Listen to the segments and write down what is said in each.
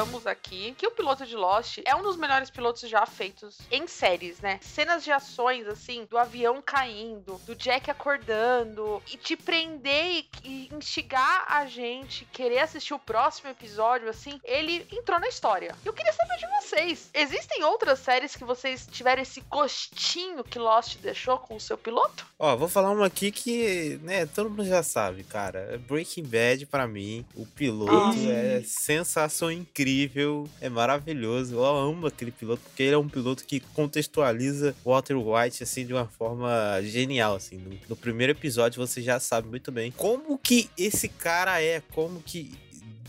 concordamos aqui que o piloto de Lost é um dos melhores pilotos já feitos em séries, né? Cenas de ações, assim, do avião caindo, do Jack acordando, e te prender e, instigar a gente querer assistir o próximo episódio, assim, ele entrou na história. Eu queria saber de vocês, existem outras séries que vocês tiveram esse gostinho que Lost deixou com o seu piloto? Ó, vou falar uma aqui que, né, todo mundo já sabe, cara. Breaking Bad, para mim, o piloto é sensação incrível, é maravilhoso. Eu amo aquele piloto, porque ele é um piloto que contextualiza Walter White, assim, de uma forma genial, assim. No, no primeiro episódio você já sabe muito bem como que esse cara é, como que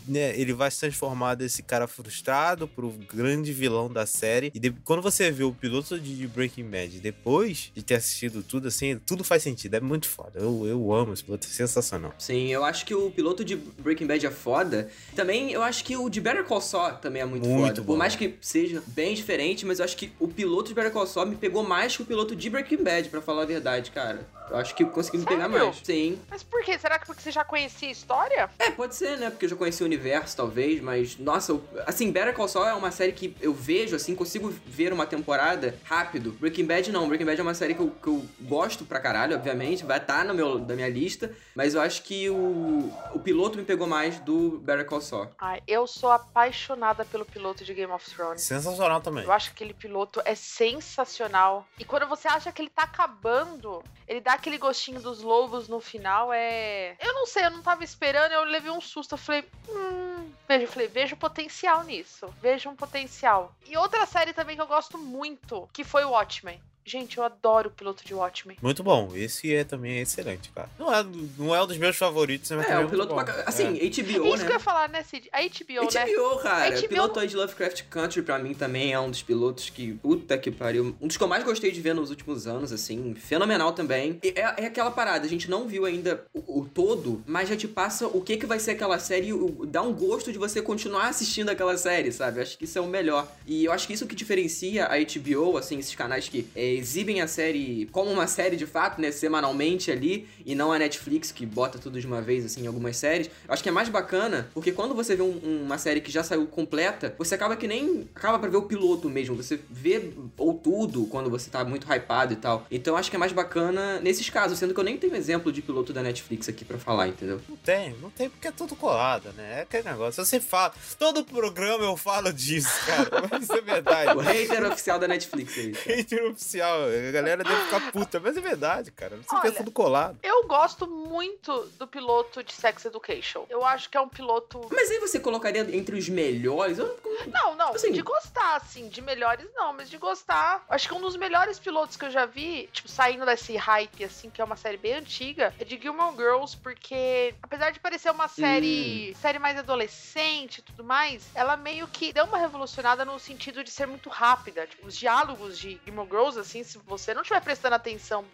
né, ele vai se transformar desse cara frustrado pro grande vilão da série. E de, quando você vê o piloto de Breaking Bad depois de ter assistido tudo, assim, tudo faz sentido. É muito foda. Eu, eu amo esse piloto, é sensacional. Sim, eu acho que o piloto de Breaking Bad é foda. Também eu acho que o de Better Call Saul também é muito, muito foda. Bom. Por mais que seja bem diferente, mas eu acho que o piloto de Better Call Saul me pegou mais que o piloto de Breaking Bad, para falar a verdade, cara. Eu acho que consegui me pegar mais. Sim. Mas por quê? Será que porque você já conhecia a história? É, pode ser, né? Porque eu já conheci o universo, talvez, mas nossa, eu, assim, Better Call Saul é uma série que eu vejo, assim, consigo ver uma temporada rápido. Breaking Bad não, Breaking Bad é uma série que eu, que eu gosto pra caralho, obviamente, vai estar tá no meu, da minha lista, mas eu acho que o, o piloto me pegou mais do Better Call Saul. Ai, eu sou apaixonada pelo piloto de Game of Thrones. Sensacional também. Eu acho que aquele piloto é sensacional. E quando você acha que ele tá acabando, ele dá aquele gostinho dos lobos no final, é. Eu não sei, eu não tava esperando, eu levei um susto, eu falei, hum, Vejo, falei, vejo potencial nisso. Vejo um potencial. E outra série também que eu gosto muito, que foi Watchmen. Gente, eu adoro o piloto de Watchmen. Muito bom. Esse é também excelente, cara. Não é, não é um dos meus favoritos, mas é, o é piloto pra... Assim, é. HBO, é isso né? que eu ia falar, né, Cid? A HBO, HBO né? HBO, cara. HBO... Piloto aí de Lovecraft Country, pra mim, também é um dos pilotos que... Puta que pariu. Um dos que eu mais gostei de ver nos últimos anos, assim. Fenomenal também. E é, é aquela parada, a gente não viu ainda o, o, todo, mas já te passa o que que vai ser aquela série, o, dá um gosto de você continuar assistindo aquela série, sabe? Eu acho que isso é o melhor. E eu acho que isso que diferencia a HBO, assim, esses canais que é, exibem a série como uma série de fato, né, semanalmente ali, e não a Netflix que bota tudo de uma vez, assim, em algumas séries. Eu acho que é mais bacana, porque quando você vê um, uma série que já saiu completa, você acaba que nem acaba pra ver o piloto mesmo, você vê ou tudo quando você tá muito hypado e tal. Então eu acho que é mais bacana nesses casos, sendo que eu nem tenho exemplo de piloto da Netflix aqui para falar, entendeu? Não tem, não tem porque é tudo colado, né? É aquele negócio. Você fala, todo programa eu falo disso, cara, mas isso é verdade. o hater oficial da Netflix aí. Hater oficial, a galera deve ficar puta, mas é verdade, cara. Você Olha, tudo colado. Eu gosto muito do piloto de Sex Education. Eu acho que é um piloto. Mas aí você colocaria entre os melhores? Não, não. Tipo assim... De gostar, assim. De melhores, não. Mas de gostar. Acho que um dos melhores pilotos que eu já vi, tipo, saindo desse hype, assim, que é uma série bem antiga, é de Gilmore Girls, porque apesar de parecer uma série, hum. série mais adolescente e tudo mais, ela meio que deu uma revolucionada no sentido de ser muito rápida. Tipo, os diálogos de Gilmore Girls, assim, se você não estiver prestando atenção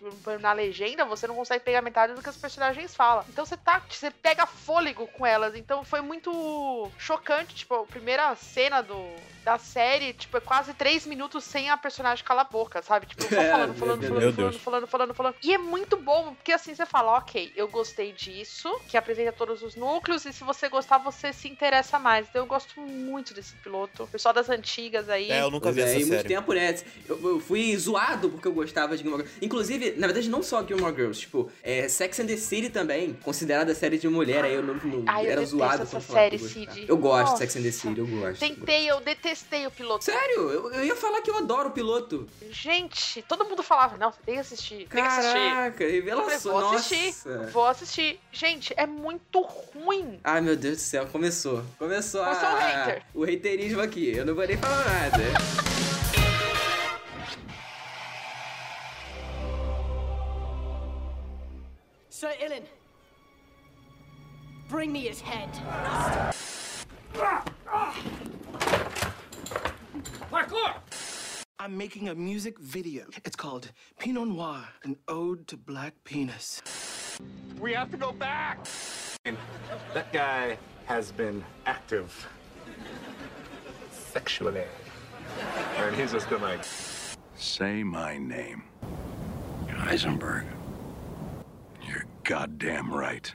na legenda, você não consegue pegar metade do que os personagens falam. Então você tá, você pega fôlego com elas. Então foi muito chocante, tipo, a primeira cena do da série, tipo, é quase três minutos sem a personagem calar a boca, sabe? Tipo, só é, falando, falando, falando, falando, falando, falando, falando. E é muito bom, porque assim você fala, ok, eu gostei disso, que apresenta todos os núcleos, e se você gostar, você se interessa mais. Então eu gosto muito desse piloto. O pessoal das antigas aí. É, eu nunca vi é, essa série. muito tempo, né? Eu, eu, fui zoado porque eu gostava de Gilmore Girls. Inclusive, na verdade, não só Gilmore Girls, tipo, é, Sex and the City também, considerada série de mulher, aí eu não, não Ai, era eu zoado essa série, Cid. Eu gosto de Sex and the City, eu gosto. Tentei, eu detestei o piloto. Sério? Eu, eu, ia falar que eu adoro o piloto. Gente, todo mundo falava, não, você tem que assistir. Tem Caraca, que assistir. revelação. Vou assistir. Vou assistir. Gente, é muito ruim. Ai, meu Deus do céu, começou. Começou, começou a, o hater. o haterismo aqui. Eu não vou nem falar nada. Sir Ilan, bring me his head. Parkour! I'm making a music video. It's called Pinot Noir, an ode to black penis. We have to go back! That guy has been active sexually. And he's just been like, Say my name. Heisenberg. Goddamn right.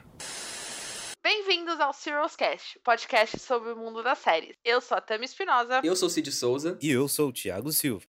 Bem-vindos ao Serials Cast, podcast sobre o mundo das séries. Eu sou a Tami Espinosa. Eu sou o Cid Souza. E eu sou o Thiago Silva.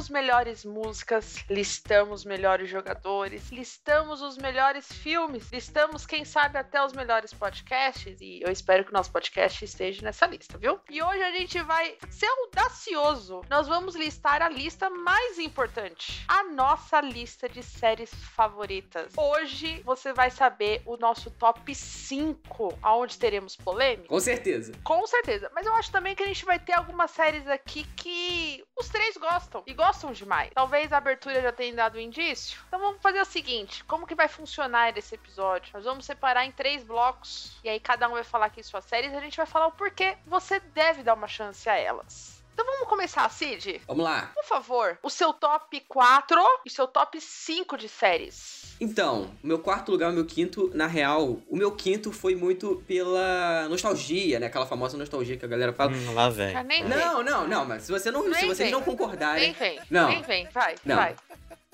Listamos melhores músicas, listamos melhores jogadores, listamos os melhores filmes, listamos, quem sabe, até os melhores podcasts. E eu espero que o nosso podcast esteja nessa lista, viu? E hoje a gente vai ser audacioso. Nós vamos listar a lista mais importante: a nossa lista de séries favoritas. Hoje você vai saber o nosso top 5, aonde teremos polêmica. Com certeza. Com certeza. Mas eu acho também que a gente vai ter algumas séries aqui que os três gostam. E gostam demais. Talvez a abertura já tenha dado um indício. Então vamos fazer o seguinte: como que vai funcionar esse episódio? Nós vamos separar em três blocos. E aí cada um vai falar aqui suas séries e a gente vai falar o porquê você deve dar uma chance a elas. Então vamos começar, Cid? Vamos lá. Por favor, o seu top 4 e o seu top 5 de séries. Então, o meu quarto lugar, o meu quinto, na real, o meu quinto foi muito pela nostalgia, né? Aquela famosa nostalgia que a galera fala. Hum, lá vem. Ah. Não, não, não, mas se você não, se vocês vem. não concordarem, Nem vem. Não. Nem vem. Vai, Não. vai.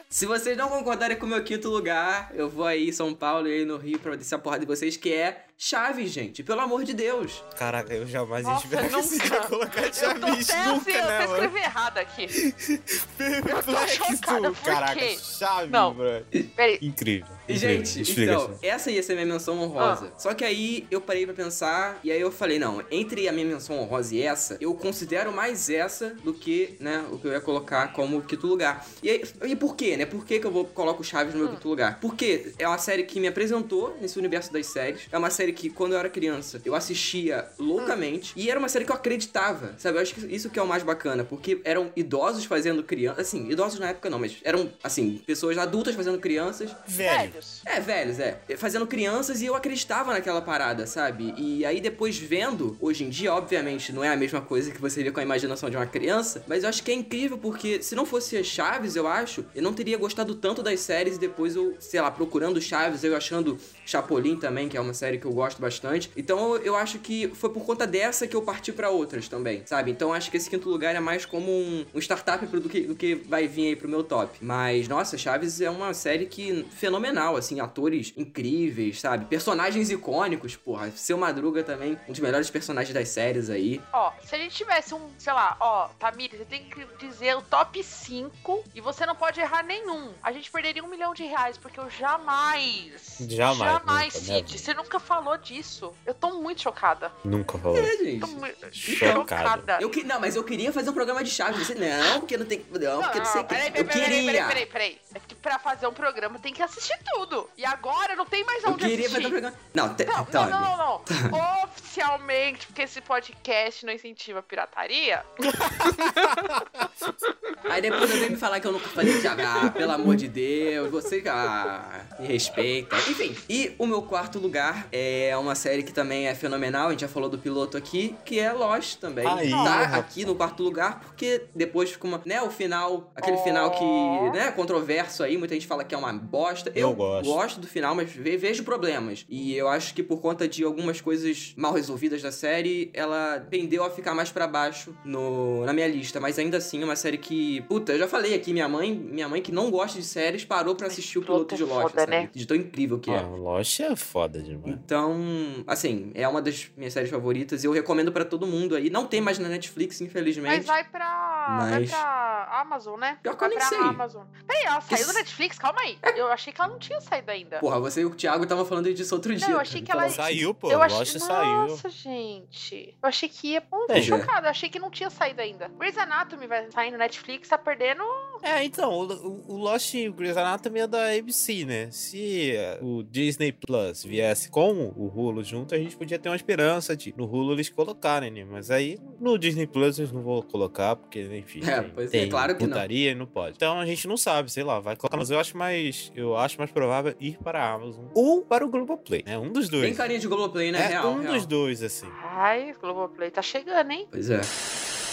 se vocês não concordarem com o meu quinto lugar, eu vou aí em São Paulo e aí no Rio pra descer a porrada de vocês, que é Chaves, gente. Pelo amor de Deus. Caraca, eu jamais Nossa, esperava que você ia nunca. colocar Eu tô Chaves até nunca, assim, eu né, mano? escrevi errado aqui. Perplexo, caraca, quê? Chaves, Não. bro. Peraí. Incrível. E. Gente, Explica, então, explica. essa ia ser minha menção honrosa. Só que aí eu parei pra pensar e aí eu falei, não, entre a minha menção honrosa e essa, eu considero mais essa do que, né, o que eu ia colocar como quinto lugar. E, aí, e por quê, né? Por que, que eu vou coloco o Chaves no meu quinto lugar? Porque é uma série que me apresentou nesse universo das séries. É uma série que, quando eu era criança, eu assistia loucamente. E era uma série que eu acreditava, sabe? Eu acho que isso que é o mais bacana, porque eram idosos fazendo crianças. Assim, idosos na época não, mas eram, assim, pessoas adultas fazendo crianças. Velho. Velhos. É, velhos, é. Fazendo crianças e eu acreditava naquela parada, sabe? E aí depois vendo, hoje em dia, obviamente, não é a mesma coisa que você vê com a imaginação de uma criança, mas eu acho que é incrível porque se não fosse as Chaves, eu acho, eu não teria gostado tanto das séries e depois eu, sei lá, procurando Chaves, eu achando Chapolin também, que é uma série que eu gosto bastante. Então eu, acho que foi por conta dessa que eu parti pra outras também, sabe? Então eu acho que esse quinto lugar é mais como um, um startup pro- do que, do que vai vir aí pro meu top. Mas, nossa, Chaves é uma série que fenomenal, assim, atores incríveis, sabe? Personagens icônicos, porra. Seu Madruga também, um dos melhores personagens das séries aí. Ó, se a gente tivesse um, sei lá, ó, Tamires, você tem que dizer o top 5 e você não pode errar nenhum. A gente perderia um milhão de reais, porque eu jamais. Jamais, Jamais, nunca, Cid. Você nunca falou disso. Eu tô muito chocada. Nunca falou. É, gente. Tô muito Chocado. chocada. Eu que, não, mas eu queria fazer um programa de Chaves. Você, não, porque não tem. Não, porque não sei o que. peraí, Eu peraí, peraí, queria. peraí, peraí, peraí. É que pra fazer um programa tem que assistir tudo. E agora não tem mais Eu onde queria assistir. fazer um programa. Não, te, Não, Tami. não, não, não, não. Oficialmente, porque esse podcast não incentiva a pirataria. Aí depois eu venho me falar que eu nunca falei de ah, pelo amor de Deus, você ah, me respeita. Enfim, e o meu quarto lugar é uma série que também é fenomenal, a gente já falou do piloto aqui, que é Lost também. Aí, tá rapaz. aqui no quarto lugar, porque depois fica uma, né, o final, aquele final que, né, controverso aí, muita gente fala que é uma bosta. Eu gosto. gosto do final, mas ve- vejo problemas. E eu acho que por conta de algumas coisas mal resolvidas da série, ela tendeu a ficar mais pra baixo no, na minha lista. Mas ainda assim é uma série que. Puta, eu já falei aqui, minha mãe, minha mãe que não gosta de séries, parou pra assistir o piloto de Lost, foda, sabe? né? De tão incrível que é. Ah, Lost é foda demais. Então, assim, é uma das minhas séries favoritas e eu recomendo pra todo mundo aí. Não tem mais na Netflix, infelizmente. Mas vai pra. Vai Mas- pra Amazon, né? Pior que eu vai nem pra sei. Amazon. Peraí, ela saiu Esse- do Netflix? Calma aí. Eu achei que ela não tinha saído ainda. Porra, você e o Thiago tava falando disso outro dia. eu achei que ela- Então, Saiu, pô. eu achei... Lost saiu. Nossa, gente. Eu achei que ia. Pô, tô é. chocada. Eu achei que não tinha saído ainda. Grey's Anatomy vai sair no Netflix, tá perdendo. É, então, o, o- Lost e o Grey's Anatomy é da ABC, né? Se eh, o Disney Plus viesse com o Hulu junto, a gente podia ter uma esperança de no Hulu eles colocarem, né? Mas aí no Disney Plus eles não vão colocar, porque, enfim, É, tem, pois é, tem claro que não. putaria e não pode. Então a gente não sabe, sei lá, vai colocar. Mas eu acho mais. Eu acho mais provável ir para a Amazon ou para o Globoplay, né? Um dos dois. Tem carinha de Globoplay, né? é real, um real. dos dois, assim. Ai, o Globoplay tá chegando, hein? Pois é.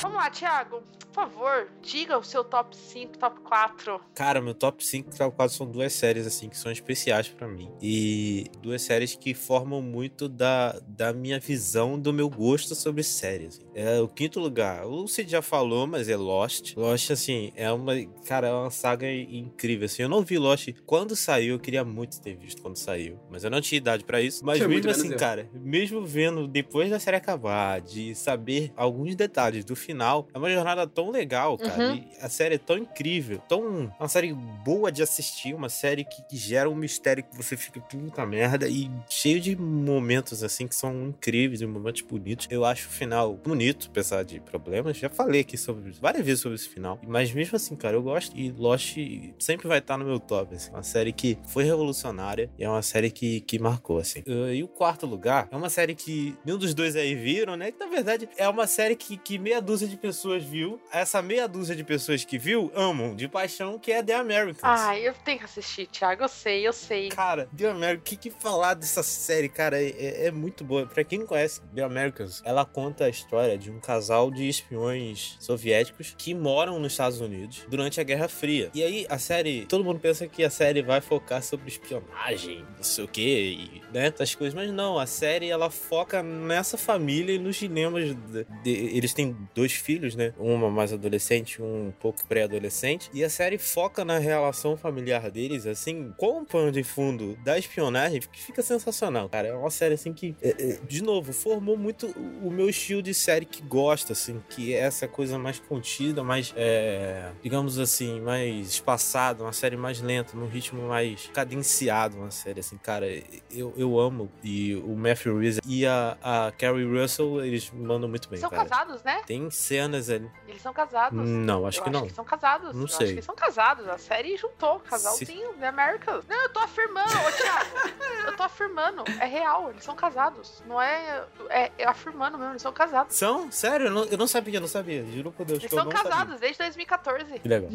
Vamos lá, Thiago. por favor, diga o seu top 5, top 4. Cara, meu top 5 e top 4 são duas séries, assim, que são especiais pra mim. E duas séries que formam muito da, da minha visão, do meu gosto sobre séries. assim. É o quinto lugar. O Cid já falou, mas é Lost. Lost, assim, é uma. Cara, é uma saga incrível. Assim, eu não vi Lost quando saiu, eu queria muito ter visto quando saiu. Mas eu não tinha idade pra isso. Mas mesmo assim, eu. cara, mesmo vendo depois da série acabar, de saber alguns detalhes do final, é uma jornada tão legal, cara. Uhum. A série é tão incrível, tão. Uma série boa de assistir, uma série que, que gera um mistério que você fica puta merda e cheio de momentos assim que são incríveis e momentos bonitos. Eu acho o final bonito, apesar de problemas. Já falei aqui sobre várias vezes sobre esse final. Mas mesmo assim, cara, eu gosto e Lost sempre vai estar no meu top. Assim. Uma série que foi revolucionária e é uma série que, que marcou, assim. E o quarto lugar é uma série que nenhum dos dois aí viram, né? Que na verdade é uma série que, que meia dúzia de pessoas viu. Essa meia dúzia de pessoas que viu amam de paixão, que é The Americans. Ai, eu tenho que assistir, Thiago. Eu sei, eu sei. Cara, The Americans, o que, que falar dessa série, cara? É, é- é muito boa. Pra quem não conhece The Americans, ela conta a história de um casal de espiões soviéticos que moram nos Estados Unidos durante a Guerra Fria. E aí, a série, todo mundo pensa que a série vai focar sobre espionagem, não sei o quê, e, né, essas coisas. Mas não, a série, ela foca nessa família e nos dilemas. de- de- eles têm dois filhos, né? Uma mais adolescente, um pouco pré-adolescente. E a série foca na relação familiar deles, assim, com o pano de fundo da espionagem, que fica sensacional, cara. É uma série, assim, que, é, é, de novo, formou muito o o meu estilo de série que gosta, assim, que é essa coisa mais contida, mais, é, digamos assim, mais espaçada, uma série mais lenta, num ritmo mais cadenciado, uma série, assim, cara, eu, eu amo. E o Matthew Reeves e a, a Carrie Russell, eles mandam muito bem, São cara. casados, né? Tem cenas ali. Eles são casados. Não, acho eu que acho não. que são casados. Não eu sei. acho que são casados. A série juntou. Casalzinho, The Americans. Não, eu tô afirmando, ô Thiago. eu tô afirmando. É real, eles são casados. Não é. É, é afirmando mesmo, eles são casados. São? Sério? Eu não, eu não sabia, eu não sabia. Juro por Deus Eles que eu são não casados sabia. desde 2014. Que legal.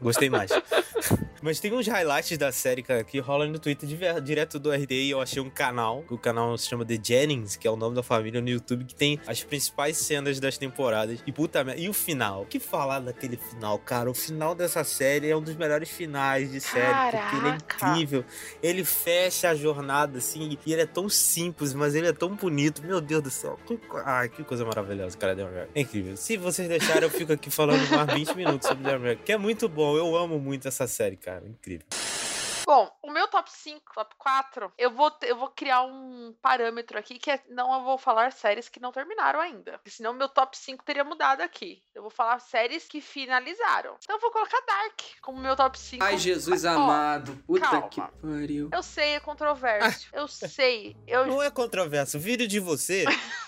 Gostei mais. Mas tem uns highlights da série, cara, que rolam no Twitter direto do RD. Eu achei um canal, o canal se chama The Jennings, que é o nome da família no YouTube, que tem as principais cenas das temporadas. E puta merda. E o final? O que falar daquele final, cara? O final dessa série é um dos melhores finais de série, porque ele é Caraca. incrível. Ele fecha a jornada, assim, e ele é tão simples, mas ele é tão bonito. Meu Deus do céu. Que, ai, que coisa maravilhosa, cara, The. É incrível. Se vocês deixarem, eu fico aqui falando mais 20 minutos sobre The American, que é muito bom. Eu amo muito essa série, cara. Incrível. Bom, o meu top 5, top 4, eu vou, eu vou criar um parâmetro aqui que é, não eu vou falar séries que não terminaram ainda. Porque senão meu top 5 teria mudado aqui. Eu vou falar séries que finalizaram. Então eu vou colocar Dark como meu top 5. Ai, Jesus amado. Puta calma. que pariu. Eu sei, é controverso. Eu sei. Eu Não é controverso. Vídeo de você,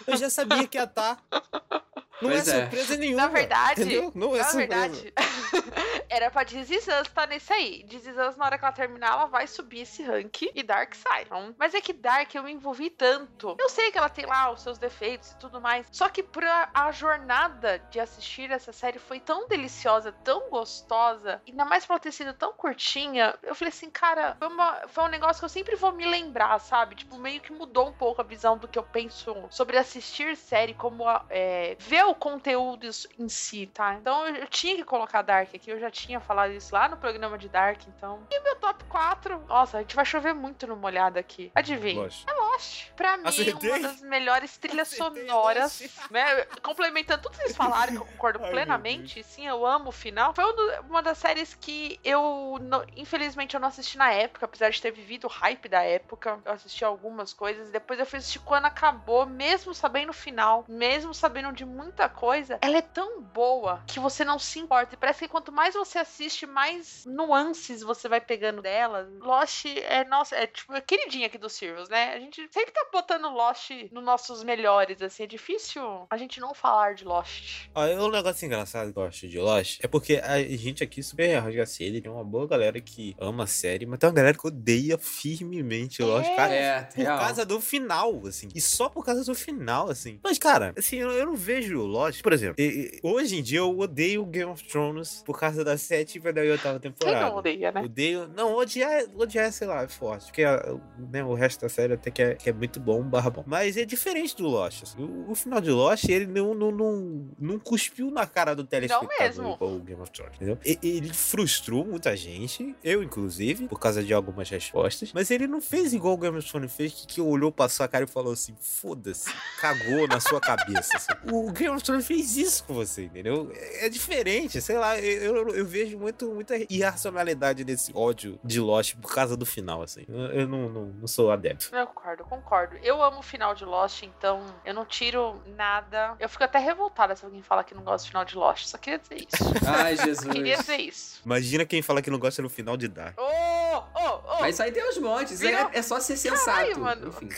eu já sabia que ia estar. Não Pois é é. surpresa nenhuma. Na verdade, entendeu? Não é Na surpresa. verdade, era pra Us tá nesse aí. Us, na hora que ela terminar, ela vai subir esse rank e Dark sai. Então, mas é que Dark eu me envolvi tanto. Eu sei que ela tem lá os seus defeitos e tudo mais. Só que pra a jornada de assistir essa série foi tão deliciosa, tão gostosa, e ainda mais por ela ter sido tão curtinha, eu falei assim, cara, foi, uma- foi um negócio que eu sempre vou me lembrar, sabe? Tipo, meio que mudou um pouco a visão do que eu penso sobre assistir série, como é, ver o conteúdo em si, tá? Então eu, eu tinha que colocar Dark aqui, eu já tinha falado isso lá no programa de Dark, então. E meu top 4, nossa, a gente vai chover muito no molhado aqui. Adivinha? Lógico. É Lost. Pra mim, Acertei? uma das melhores trilhas Acertei, sonoras, Lost. né? Complementando tudo que vocês falaram, que eu concordo Ai, plenamente. Sim, eu amo o final. Foi um uma das séries que eu, não- infelizmente, eu não assisti na época, apesar de ter vivido o hype da época. Eu assisti algumas coisas. Depois eu fui assistir quando acabou, mesmo sabendo o final, mesmo sabendo de muita coisa. Ela é tão boa que você não se importa. E parece que quanto mais você assiste, mais nuances você vai pegando dela. Lost é, nossa, é tipo a queridinha aqui do Sirius, né? A gente sempre tá botando Lost nos nossos melhores, assim. É difícil a gente não falar de Lost. Ó, um negócio engraçado que eu acho de Lost é porque a gente aqui super rasgaceira, tem uma boa galera que ama a série, mas tem uma galera que odeia firmemente Lost, É. cara. É, Por real. causa do final, assim. E só por causa do final, assim. Mas, cara, assim, eu, eu não vejo Lost. Por exemplo, hoje em dia eu odeio Game of Thrones por causa da sétima e da oitava temporada. não odeia, né? Odeio. Não, odiar, odiar, sei lá, é forte. Porque a- né, o resto da série até que é, que é muito bom, barra bom. Mas é diferente do Lost. assim. O, o final de Lost, ele não, não, não, não cuspiu na cara do telespectador mesmo. igual o Game of Thrones, entendeu? E- ele frustrou muita gente, eu inclusive, por causa de algumas respostas. Mas ele não fez igual o Game of Thrones fez, que, que olhou pra sua cara e falou assim: foda-se, cagou na sua cabeça. assim. O Game of Thrones fez isso com você, entendeu? É, é diferente, sei lá, eu, eu, eu vejo muito, muita irracionalidade nesse ódio de Lost por causa do final, assim. Eu, eu não, não, não sou adepto. Eu concordo, concordo. Eu amo o final de Lost, então eu não tiro nada. Eu fico até revoltada se alguém fala que não gosta do final de Lost. Só queria dizer isso. Ai, Queria Jesus. dizer isso. Imagina quem fala que não gosta no final de Dark. Ô, ô, ô! Mas isso aí tem uns montes, é, é só ser sensato. Caralho, mano. Enfim.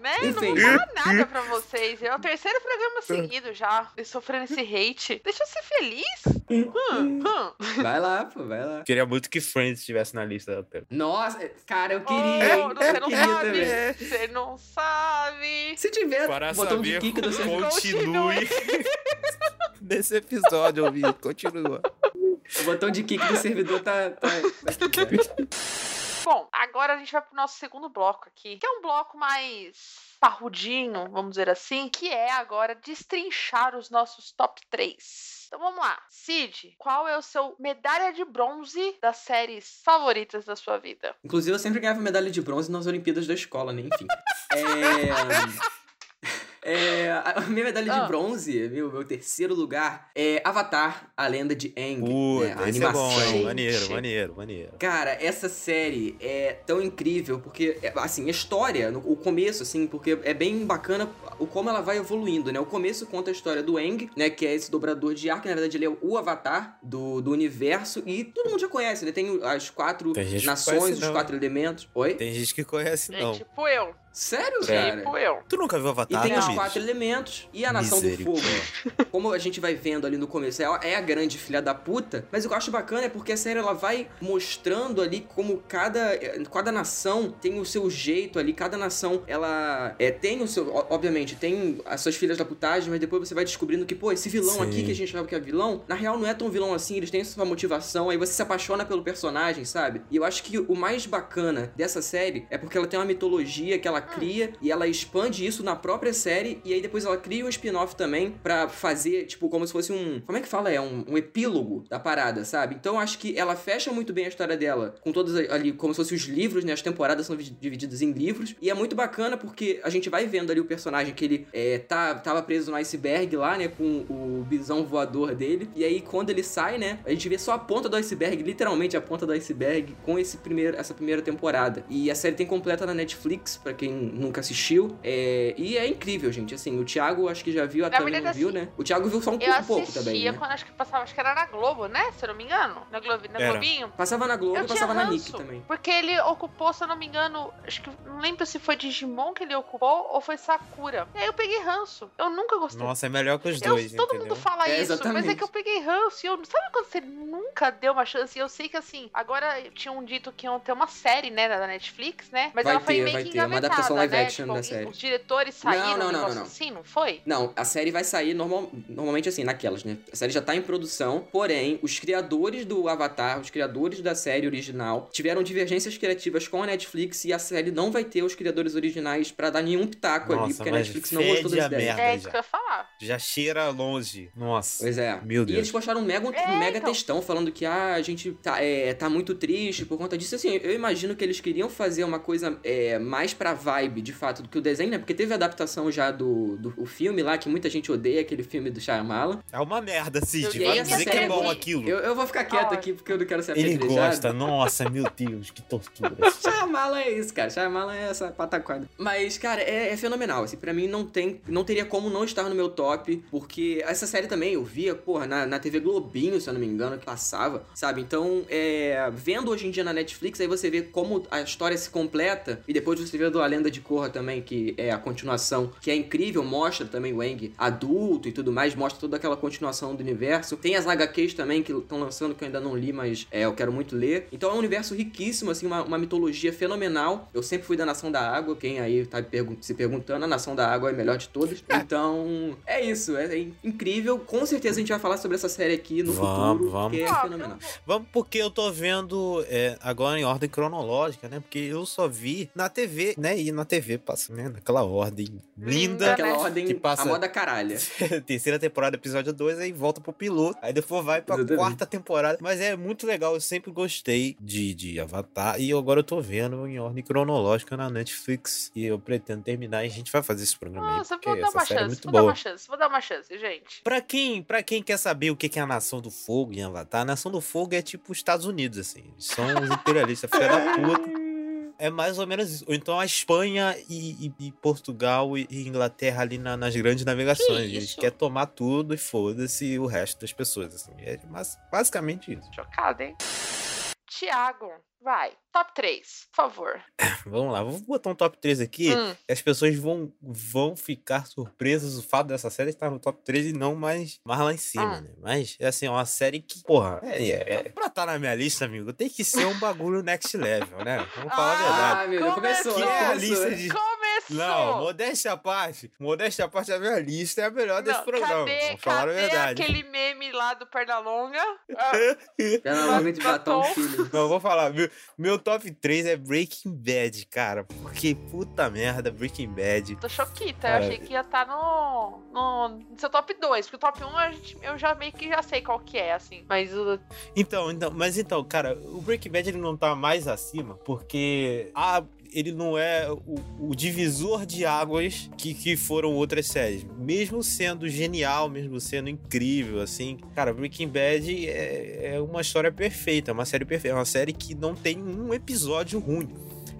Né? Eu Não Enfim. vou falar nada pra vocês. É o terceiro programa seguido já. Sofrendo esse hate. Deixa eu ser feliz. Hum, hum. Vai lá, pô, vai lá. Queria muito que Friends estivesse na lista da tela. Nossa, cara, eu Oh, queria. hein? você eu não queria sabe. também. Você não sabe. Se tiver Para botão de kick do servidor, continue. Nesse episódio, eu vi. Continua. o botão de kick do servidor tá. tá, tá aqui, Bom, agora a gente vai pro nosso segundo bloco aqui, que é um bloco mais parrudinho, vamos dizer assim, que é agora destrinchar os nossos top 3. Então vamos lá. Cid, qual é o seu medalha de bronze das séries favoritas da sua vida? Inclusive, eu sempre ganhava medalha de bronze nas Olimpíadas da escola, né? Enfim. É. É, a minha medalha Ah. de bronze, meu, meu terceiro lugar, é Avatar, a lenda de Aang. Puta, né? A esse é bom, animação. hein? Maneiro, maneiro, maneiro. Cara, essa série é tão incrível, porque, é, assim, a história, no- o começo, assim, porque é bem bacana o como ela vai evoluindo, né? O começo conta a história do Aang, né? Que é esse dobrador de ar, que na verdade ele é o avatar do, do universo, e todo mundo já conhece, ele tem as quatro nações, conhece, os não. quatro elementos. Oi? Tem gente que conhece, É não. tipo eu. Sério, cara? Tipo eu. Tu nunca viu E Avatar, tem né, os quatro elementos e a nação do fogo. Como a gente vai vendo ali no começo, ela é a grande filha da puta, mas o que eu acho bacana é porque a série ela vai mostrando ali como cada, cada nação tem o seu jeito ali, cada nação ela é, tem o seu, obviamente, tem as suas filhas da putagem, mas depois você vai descobrindo que, pô, esse vilão Sim. aqui que a gente achava que é vilão, na real não é tão vilão assim, eles têm sua motivação, aí você se apaixona pelo personagem, sabe? E eu acho que o mais bacana dessa série é porque ela tem uma mitologia que ela cria e ela expande isso na própria série e aí depois ela cria um spin-off também pra fazer, tipo, como se fosse um. Como é que fala? É um, um epílogo da parada, sabe? Então acho que ela fecha muito bem a história dela, com todos ali, como se fossem os livros, né? As temporadas são vi- divididas em livros. E é muito bacana porque a gente vai vendo ali o personagem que ele é, tá, tava preso no iceberg lá, né? Com o bisão voador dele. E aí, quando ele sai, né? A gente vê só a ponta do iceberg, literalmente a ponta do iceberg, com esse primeiro, essa primeira temporada. E a série tem completa na Netflix, pra quem nunca assistiu. É, e é incrível, gente. Assim, o Thiago acho que já viu, a Na Tami não viu, né? O Thiago viu só um Eu pouco, pouco também, né? quando acho que passava, acho que era na Globo, né? Se eu não me engano. Na, Globo, na Era. Globinho. Passava na Globo Eu e passava na ranço, Nick também. Porque ele ocupou, se eu não me engano, acho que não lembro se foi Digimon que ele ocupou ou foi Sakura. E aí eu peguei ranço. Eu nunca gostei. Nossa, é melhor que os Eu- dois, todo entendeu? mundo fala É, isso, mas é que eu peguei ranço. E eu, sabe quando você nunca deu uma chance? E eu sei que assim, agora tinham dito que iam ter uma série, né, da Netflix, né? Mas Vai ela foi ter, meio que ter, engavetada, adaptação live né? action Tipo, da série. Os diretores saíram, Não, não, não, não, não. assim, não foi? Não, a série vai sair normal, normalmente assim, naquelas, né? A série já tá em produção, porém, os criadores do Avatar, os criadores da série original, tiveram divergências criativas com a Netflix e a série não vai ter os criadores originais pra dar nenhum pitaco ali, Nossa, porque a Netflix não gostou fede das a ideias. merda. É isso que eu ia falar. Já cheira longe. Nossa. Pois é. Meu E Deus. eles postaram um mega, um É, mega então. textão falando que ah, a gente tá, é, tá muito triste por conta disso. Assim, eu imagino que eles queriam fazer uma coisa é, mais pra vibe, de fato, do que o desenho, né? Porque teve a adaptação já do, do o filme lá, que muita gente odeia, aquele filme do Shyamalan. É uma merda, Cid. E Vai dizer que é bom aquilo. Eu, eu vou ficar quieto Ah, aqui porque eu não quero ser Ele gosta. Nossa, meu Deus, que tortura. Shyamalan é isso, cara. Shyamalan é essa pataquada. Mas, cara, é, é fenomenal. Assim, pra mim não tem, não teria como não estar no meu top, porque essa série também eu via, porra, na, na TV Globinho, se eu não me engano, que passava, sabe? Então, é, vendo hoje em dia na Netflix, aí você vê como a história se completa, e depois você vê do A Lenda de Korra também, que é a continuação, que é incrível, mostra também o Aang adulto e tudo mais, mostra toda aquela continuação do universo. Tem as HQs também que estão lançando, que eu ainda não li, mas é, eu quero muito ler. Então é um universo riquíssimo, assim, uma, uma mitologia fenomenal. Eu sempre fui da Nação da Água, quem aí tá pergun- se perguntando, a Nação da Água é a melhor de todas. Então, é isso. É, é incrível. Com certeza a gente vai falar sobre essa série aqui no Vamos, futuro. vamos. Que é Ah, fenomenal. Vamos porque eu tô vendo é, agora em ordem cronológica, né? Porque eu só vi na TV, né? E na TV passa, né? Naquela ordem linda. Linda, Aquela né? ordem, Que passa- a moda caralha. Terceira temporada, episódio 2, aí volta pro piloto. Aí depois vai pra Exatamente. quarta temporada. Mas é muito legal, eu sempre gostei de, de Avatar. E agora eu tô vendo em ordem cronológica na Netflix. E eu pretendo terminar e a gente vai fazer esse programa aí. Nossa, Porque vou dar essa uma série é muito vou dar boa. uma chance, vou dar uma chance, gente. Pra quem, pra quem quer saber o que é a Nação do Fogo em Avatar, a Nação do Fogo é tipo os Estados Unidos, assim. São os imperialistas, filha da puta. É mais ou menos isso. Ou então a Espanha e, e- e Portugal e, e Inglaterra ali na- nas grandes navegações. Que Eles querem tomar tudo e foda-se o resto das pessoas, assim. É mas, basicamente isso. Chocada, hein? Tiago, vai. Top 3, por favor. Vamos lá, vou botar um top 3 aqui. Hum, as pessoas vão, vão ficar surpresas o fato dessa série estar no top 3 e não mais, mais lá em cima, Ah. né? Mas, é assim, é uma série que, porra, é, é, é- pra estar na minha lista, amigo, tem que ser um bagulho next level, né? Vamos falar a verdade. Ah, meu Deus, começou. Que é a lista de... Começou! Não, modéstia à parte. Modéstia à parte, a minha lista é a melhor desse Não, programa. Cadê, Vamos falar a cadê verdade. aquele meme lá do Pernalonga? Ah, Pela longa de batom, Batom. filho. Não, vou falar. Meu, meu top 3 é Breaking Bad, cara. Porque puta merda, Breaking Bad. tô choquita, Cara, eu achei que ia estar no, no, no seu top 2, porque o top 1 a gente, eu já meio que já sei qual que é, assim. Mas o. Então, então, mas então, cara, o Breaking Bad ele não tá mais acima porque a, ele não é o, o divisor de águas que, que foram outras séries. Mesmo sendo genial, mesmo sendo incrível, assim, cara, Breaking Bad é, é uma história perfeita, uma série perfeita, é uma série que não tem um episódio ruim.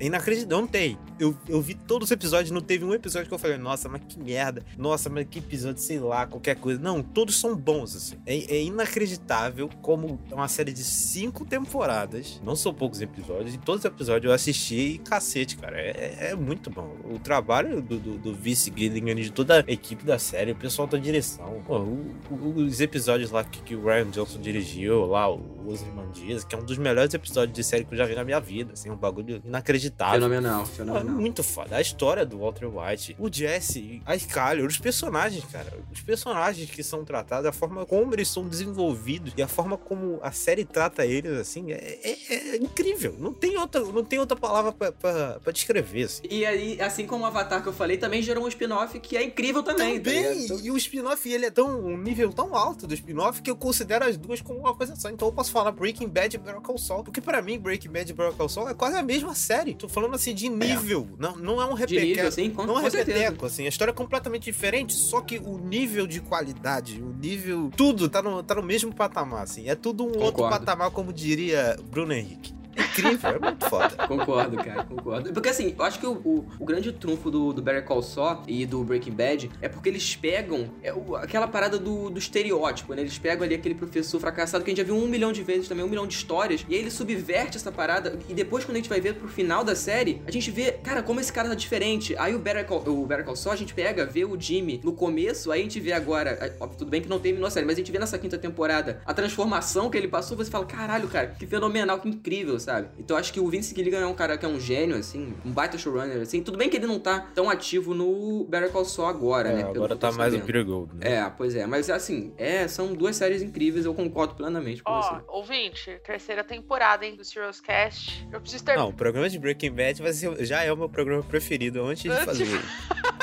É inacreditável, não tem. Eu, eu vi todos os episódios, não teve um episódio que eu falei, nossa, mas que merda. Nossa, mas que episódio, sei lá, qualquer coisa. Não, todos são bons, assim. É, é inacreditável como é uma série de cinco temporadas, não são poucos episódios, e todos os episódios eu assisti e cacete, cara. É, é- é muito bom. O trabalho do, do, do Vice Gilligan de toda a equipe da série, o pessoal da direção, pô, o- o- os episódios lá que, que o Ryan Johnson dirigiu, lá, o Os Irmãos que é um dos melhores episódios de série que eu já vi na minha vida, assim, um bagulho inacreditável. Fenomenal, É fenomenal. muito foda. A história do Walter White, o Jesse, a Skyler, os personagens, cara. Os personagens que são tratados, a forma como eles são desenvolvidos e a forma como a série trata eles, assim, é, é- é incrível. Não tem outra, não tem outra palavra pra, pra, pra descrever, assim. E aí, assim como o Avatar que eu falei, também gerou um spin-off que é incrível também. tá Também, ligado? e o spin-off, ele é tão, um nível tão alto do spin-off que eu considero as duas como uma coisa só. Então eu posso falar Breaking Bad e Better Call Saul. Porque pra mim, Breaking Bad e Better Call Saul é quase a mesma série. Tô falando assim de nível, não, não é um de repeteco. nível, assim, com, Não é certeza. repeteco, assim, a história é completamente diferente, só que o nível de qualidade, o nível. Tudo tá no, tá no mesmo patamar, assim. É tudo um outro Concordo. patamar, como diria Bruno Henrique. Incrível, é muito foda. Concordo, cara, concordo. Porque assim, eu acho que o, o, o grande trunfo do, do Better Call Saul e do Breaking Bad é porque eles pegam é, o- aquela parada do, do estereótipo, né? Eles pegam ali aquele professor fracassado que a gente já viu um milhão de vezes também, um milhão de histórias, e aí ele subverte essa parada, e depois quando a gente vai ver pro final da série, a gente vê, cara, como esse cara tá diferente. Aí o Better Call, o Better Call Saul, a gente pega, vê o Jimmy no começo, aí a gente vê agora, óbvio, tudo bem que não terminou a série, mas a gente vê nessa quinta temporada a transformação que ele passou, você fala, caralho, cara, que fenomenal, que incrível, sabe? Então acho que o Vince Gilligan é um cara que é um gênio, assim, um baita showrunner, assim. Tudo bem que ele não tá tão ativo no Better Call Saul agora, É, né? agora tá mais o. Peter Gold, né? É, pois é, mas assim, é, são duas séries incríveis, eu concordo plenamente com Ó, você. ouvinte, terceira temporada, hein, do Serious Cast. Eu preciso ter. Não, o programa de Breaking Bad vai ser, já é o meu programa preferido antes de fazer.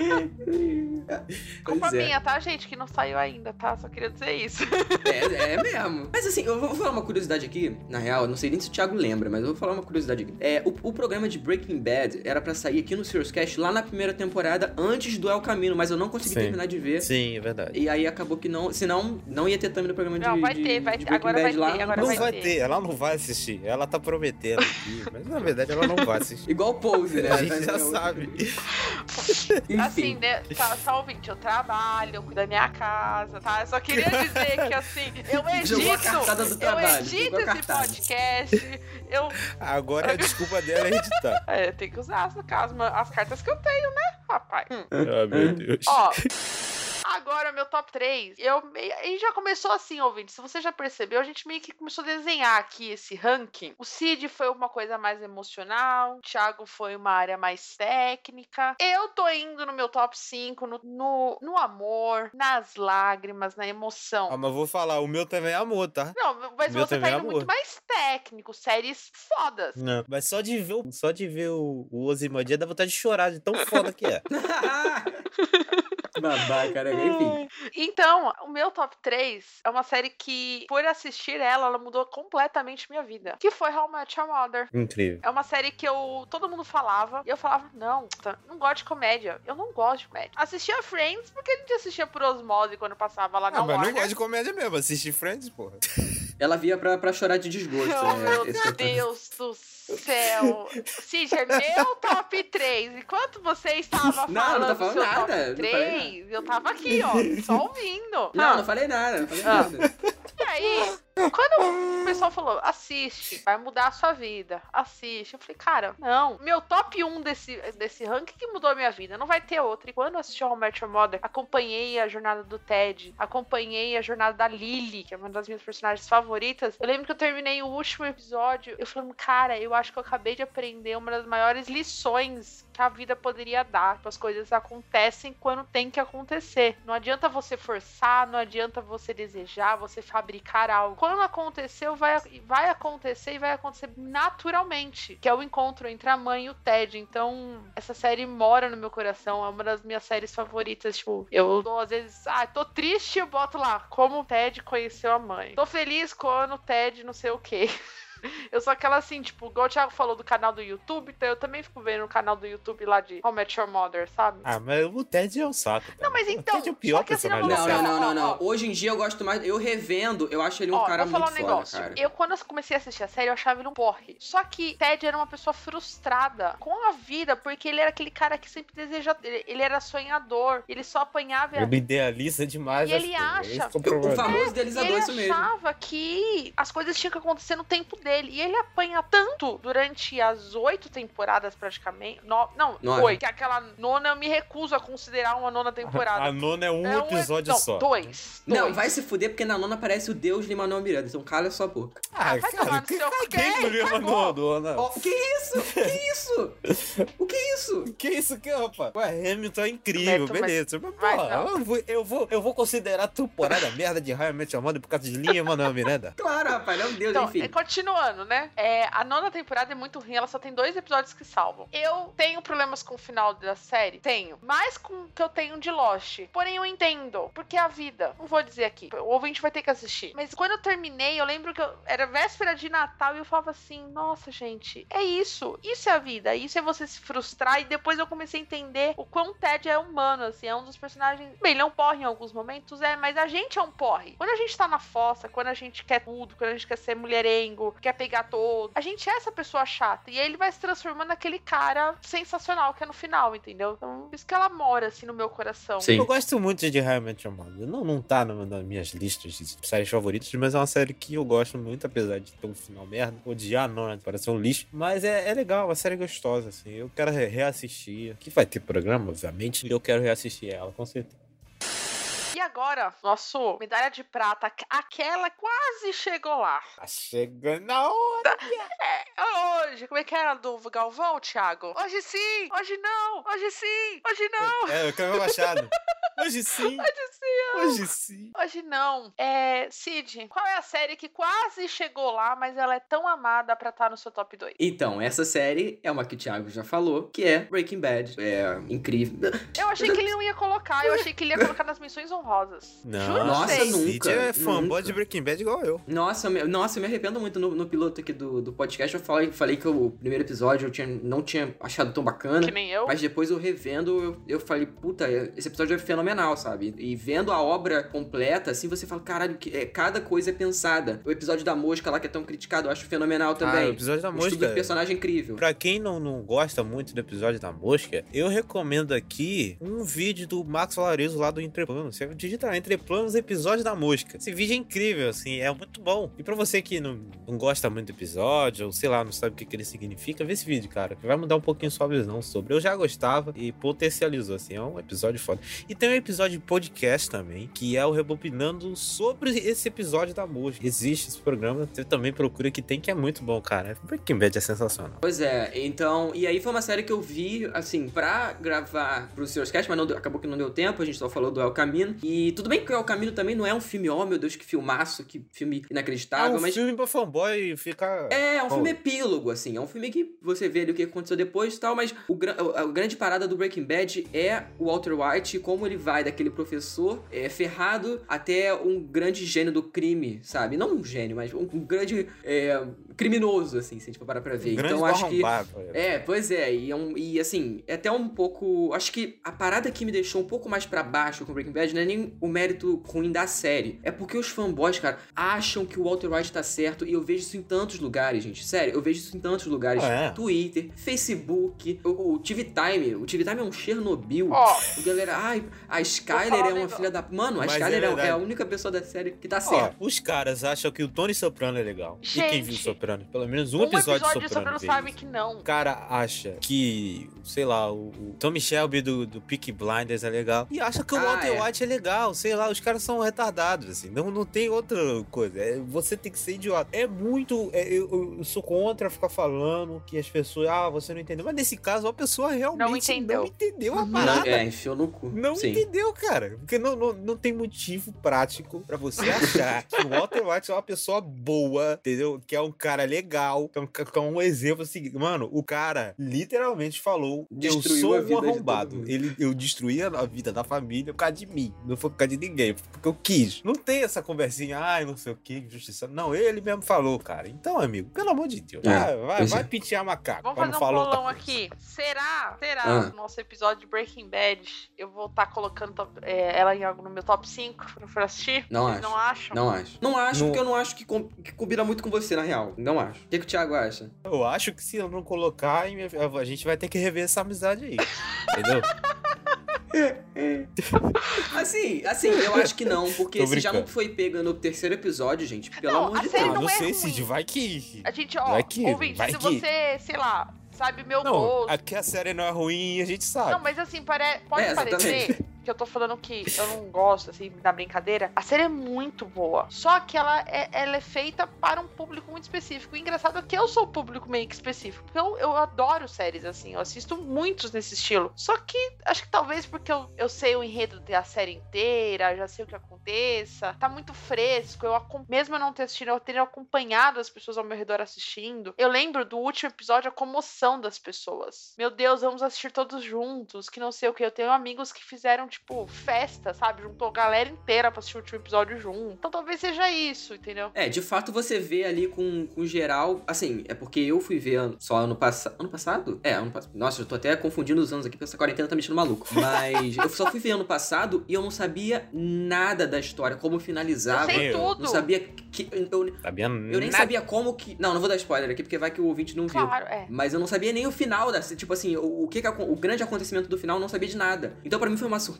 Culpa é. minha, tá, gente? Que não saiu ainda, tá? Só queria dizer isso. É, é mesmo. Mas assim, eu vou falar uma curiosidade aqui. Na real, eu não sei nem se o Thiago lembra, mas eu vou falar uma curiosidade aqui. É, o, o programa de Breaking Bad era pra sair aqui no Serious Cast lá na primeira temporada, antes do El Camino, mas eu não consegui Sim. terminar de ver. Sim, é verdade. E aí acabou que não. Senão, não ia ter também no programa de. Não, vai de- ter, vai ter. Agora Bad vai lá. ter, agora não vai vai ter. ter, ela não vai assistir. Ela tá prometendo aqui, mas na verdade ela não vai assistir. Igual Pose, né? A gente já sabe. Enfim. Assim, né? Tá, tá ouvinte, eu trabalho, eu cuido da minha casa, tá? Eu só queria dizer que assim, eu edito. Eu edito esse cartada. podcast. Eu. Agora a desculpa dela é editar. É, tem que usar, no caso, as cartas que eu tenho, né, rapaz? Ah, meu Deus. Ó, Agora, meu top 3. Eu. A gente já começou assim, ouvinte. Se você já percebeu, a gente meio que começou a desenhar aqui esse ranking. O Cid foi uma coisa mais emocional. O Thiago foi uma área mais técnica. Eu tô indo no meu top 5 no, no, no amor, nas lágrimas, na emoção. Ah, mas vou falar, o meu também é amor, tá? Não, mas Meu você tá também é indo muito amor. mais técnico, séries fodas. Não. Mas só de ver, o- só de ver o, o Ozymandias dá vontade de chorar, de tão foda que é. Babaca, né? Enfim. Então, o meu top 3 é uma série que, por assistir ela, ela mudou completamente minha vida. Que foi How I Met Your Mother. Incrível. É uma série que eu todo mundo falava e eu falava, não, não gosto de comédia. Eu não gosto de comédia. Assistia Friends porque a gente assistia por osmose quando passava lá na Ah, mas não gosto de comédia mesmo, assistir Friends, porra. Ela via pra, pra chorar de desgosto. Oh, né? meu Esse tô- Deus do céu. Cid, é meu top 3. Enquanto você estava Não, falando não do falando nada, top não falei 3, eu tava aqui, ó, só ouvindo. Não, Ah, não falei nada, não falei Ah. nada. Aí, quando o pessoal falou, assiste, vai mudar a sua vida, assiste. Eu falei, cara, não. Meu top 1 desse, desse ranking que mudou a minha vida, não vai ter outro. E quando eu assisti How I Met Mother, acompanhei a jornada do Ted, acompanhei a jornada da Lily, que é uma das minhas personagens favoritas. Eu lembro que eu terminei o último episódio, eu falando, cara, eu acho que eu acabei de aprender uma das maiores lições que a vida poderia dar. Tipo, As coisas acontecem quando tem que acontecer. Não adianta você forçar, não adianta você desejar, você fabricar algo. Quando aconteceu, vai, vai acontecer e vai acontecer naturalmente. Que é o encontro entre a mãe e o Ted. Então, essa série mora no meu coração. É uma das minhas séries favoritas. Tipo, eu tô, às vezes, ah, tô triste, eu boto lá, como o Ted conheceu a mãe. Tô feliz quando o Ted não sei o quê. Eu sou aquela assim, tipo, igual o Thiago falou do canal do YouTube, então eu também fico vendo o canal do YouTube lá de How Met Your Mother, sabe? Ah, mas o Ted é um saco. cara. Não, mas então, O Ted é o pior só que assim, personagem não, Não, não, não, não. Hoje em dia eu gosto mais. Eu revendo, eu acho ele um Ó, cara vou falar muito um foda, negócio. cara. Eu, quando eu comecei a assistir a série, eu achava ele um porre. Só que Ted era uma pessoa frustrada com a vida, porque ele era aquele cara que sempre deseja. Ele, ele era sonhador, ele só apanhava e Ele idealiza demais E ele coisas, acha- é o famoso E idealizador, ele isso mesmo. achava que as coisas tinham que acontecer no tempo dele. E ele apanha tanto durante as oito temporadas, praticamente. No, não, oito. Que aquela nona eu me recuso a considerar uma nona temporada. A nona é um É episódio não, só. Dois. Não, dois. vai se fuder porque na nona aparece o Deus Lin-Manuel Miranda, então cala sua boca. Ah, vai tomar cara, no que seu cagou. Dona. Ó, que isso? Que isso? O que é isso? Que isso que, rapaz? Ué, Hamilton é incrível, mas- beleza. Mas, Vai, porra, não. eu vou, eu, vou, eu vou considerar a temporada merda de I Met Your por causa de Linha Manuel Miranda? Claro, rapaz, ele é um Deus, Então, enfim. é, continuando, né? É, a nona temporada é muito ruim, ela só tem dois episódios que salvam. Eu tenho problemas com o final da série? Tenho. Mais com o que eu tenho de Lost. Porém, eu entendo. Porque é a vida. Não vou dizer aqui. O ouvinte vai ter que assistir. Mas quando eu terminei, eu lembro que eu, era véspera de Natal e eu falava assim: nossa, gente, é isso. Isso é a vida. Isso é você se frustrar. E depois eu comecei a entender o quão Ted é humano, assim. É um dos personagens. Bem, ele é um porre em alguns momentos, é, mas a gente é um porre. Quando a gente tá na fossa, quando a gente quer tudo, quando a gente quer ser mulherengo, quer pegar todo, a gente é essa pessoa chata. E aí ele vai se transformando naquele cara sensacional que é no final, entendeu? Então, por isso que ela mora, assim, no meu coração. Sim. Eu gosto muito de How I Met Your Mother. Não, não tá numa das minhas listas de séries favoritas, mas é uma série que eu gosto muito, apesar de ter um final merda. Odiar a nona, parece um lixo. Mas é, é legal, uma série gostosa, assim. Eu quero re- reassistir. Que vai ter programa, obviamente. E eu quero reassistir ela, com certeza. E agora, nosso medalha de prata, aqu- aquela quase chegou lá. Tá chegando na hora. É hoje, como é que era do Galvão, Thiago? Hoje sim, hoje não, hoje sim, hoje não, É, eu quero Machado. Hoje sim, hoje sim. hoje sim. Hoje não. É, Cid, qual é a série que quase chegou lá, mas ela é tão amada pra estar no seu top 2? Então, essa série é uma que o Thiago já falou, que é Breaking Bad. É incrível. Eu achei que ele não ia colocar, eu achei que ele ia colocar nas menções honrosas. Não, Juro Nossa, vocês. nunca. É fanboy nunca. de Breaking Bad igual eu. Nossa, eu me, nossa, eu me arrependo muito no, no piloto aqui do, do podcast. Eu falei, falei que o primeiro episódio eu tinha, não tinha achado tão bacana. Que nem eu. Mas depois eu revendo, eu, eu falei, puta, esse episódio é fenomenal, sabe? E vendo a obra completa, assim, você fala, caralho, que, é, cada coisa é pensada. O episódio da mosca lá, que é tão criticado, eu acho fenomenal Ah, também. o episódio da O estudo mosca. do personagem é incrível. Pra quem não, não gosta muito do episódio da mosca, eu recomendo aqui um vídeo do Max Valarezo lá do Entrepano. Você digita lá, entre planos episódio da mosca. Esse vídeo é incrível, assim, é muito bom. E pra você que não, não gosta muito do episódio, ou sei lá, não sabe o que, que ele significa, vê esse vídeo, cara, que vai mudar um pouquinho sua visão sobre. Eu já gostava e potencializou, assim, é um episódio foda. E tem um episódio de podcast também, que é o Rebobinando sobre esse episódio da mosca. Existe esse programa, você também procura que tem, que é muito bom, cara. Breaking Bad é sensacional. Pois é, então. E aí foi uma série que eu vi, assim, pra gravar pro Sr. Sketch, mas não acabou que não deu tempo, a gente só falou do El Camino. E tudo bem que o El Camino também não é um filme, oh meu Deus, que filmaço, que filme É inacreditável, um mas. filme pra fanboy ficar. É, é um Bom. filme epílogo, assim. É um filme que você vê ali o que aconteceu depois e tal, mas o, a, a grande parada do Breaking Bad é o Walter White e como ele vai daquele professor é, ferrado até um grande gênio do crime, sabe? Não um gênio, mas um, um grande é, criminoso, assim, se a gente for parar pra ver. Um grande então acho que. arrombado. É, pois é, e, é um- e assim, é até um pouco. Acho que a parada que me deixou um pouco mais pra baixo com Breaking Bad não é nem o mérito ruim da série. É porque os fanboys, cara, acham que o Walter White tá certo e eu vejo isso em tantos lugares, gente. Sério, eu vejo isso em tantos lugares. Ah, é? Twitter, Facebook, o, o TV Time. O TV Time é um Chernobyl. Ó. O galera, ai, a Skyler é um uma filha da. Mano, a Mas é Skyler é, é a única pessoa da série que tá certa. os caras acham que o Tony Soprano é legal. e quem viu Gente, Soprano? Pelo menos um, Um episódio, episódio de de Soprano. Sabe que não. O cara acha que, sei lá, o, o Tommy Shelby do, do Peaky Blinders é legal. E acha que o Ah, Walter é. White é legal. Sei lá, os caras são retardados, assim. Não, não tem outra coisa. É, você tem que ser idiota. É muito. é, eu, eu- sou contra ficar falando que as pessoas. Ah, você não entendeu. Mas nesse caso, a pessoa realmente entendeu. não entendeu a Não, parada. é, enfiou no cu. Não Sim. entendeu, cara. Porque não, não, não tem motivo prático pra você achar que o Walter White é uma pessoa boa, entendeu? Que é um cara legal, que é um, é um exemplo assim. Mano, o cara literalmente falou: Destruiu Eu sou um arrombado. Ele, eu destruí a a vida da família por causa de mim. Não foi por causa de ninguém. foi Porque eu quis. Não tem essa conversinha, ai, não sei o que, justiça. Não, ele mesmo falou, cara. Então, amigo, pelo amor de Deus. É, vai, vai, é. macaco. Vamos fazer não um bolão aqui. Será? Será? Ah. No nosso episódio de Breaking Bad, eu vou estar colocando top- é, ela em algum no meu top 5 pra assistir? Não Vocês acho. não acham? Não acho. Não acho Não- porque eu não acho que, com- que combina muito com você, na real. Não acho. O que, que o Thiago acha? Eu acho que se eu não colocar, a gente vai ter que rever essa amizade aí. Entendeu? Assim, assim, eu acho que não, porque se já não foi pega no terceiro episódio, gente, pelo Não, amor de série Deus. Ah, não não é sei, ruim. Cid, vai que. A gente, ó, Vai que- ouvinte, vai se que- você, sei lá, sabe meu Não, gosto. aqui a série não é ruim, a gente sabe. Não, mas assim, pare... pode É, parecer que eu tô falando que eu não gosto, assim, da brincadeira. A série é muito boa. Só que ela é, ela é feita para um público muito específico. O engraçado é que eu sou o público meio que específico. Porque eu, eu adoro séries, assim. Eu assisto muitos nesse estilo. Só que acho que talvez porque eu, eu sei o enredo da série inteira, já sei o que aconteça. Tá muito fresco. Eu, mesmo eu não ter assistido, eu ter acompanhado as pessoas ao meu redor assistindo. Eu lembro do último episódio, a comoção das pessoas. Meu Deus, vamos assistir todos juntos, que não sei o que. Eu tenho amigos que fizeram, tipo, festa, sabe? Juntou a galera inteira pra assistir o último episódio junto. Então talvez seja isso, entendeu? É, de fato você vê ali com, com geral. Assim, é porque eu fui ver ano- só ano passado. Ano passado? É, ano passado. Nossa, eu tô até confundindo os anos aqui, porque essa quarentena tá me deixando maluco. Mas eu só fui ver ano passado e eu não sabia nada da história, como Eu finalizava. sei eu tudo. Não sabia que. Eu, Sabia eu nem nada. sabia como que. Não, não vou dar spoiler aqui, porque vai que o ouvinte não viu. Claro, é. Mas eu não sabia nem o final da. Tipo assim, o, o que, que o grande acontecimento do final eu não sabia de nada. Então pra mim foi uma surpresa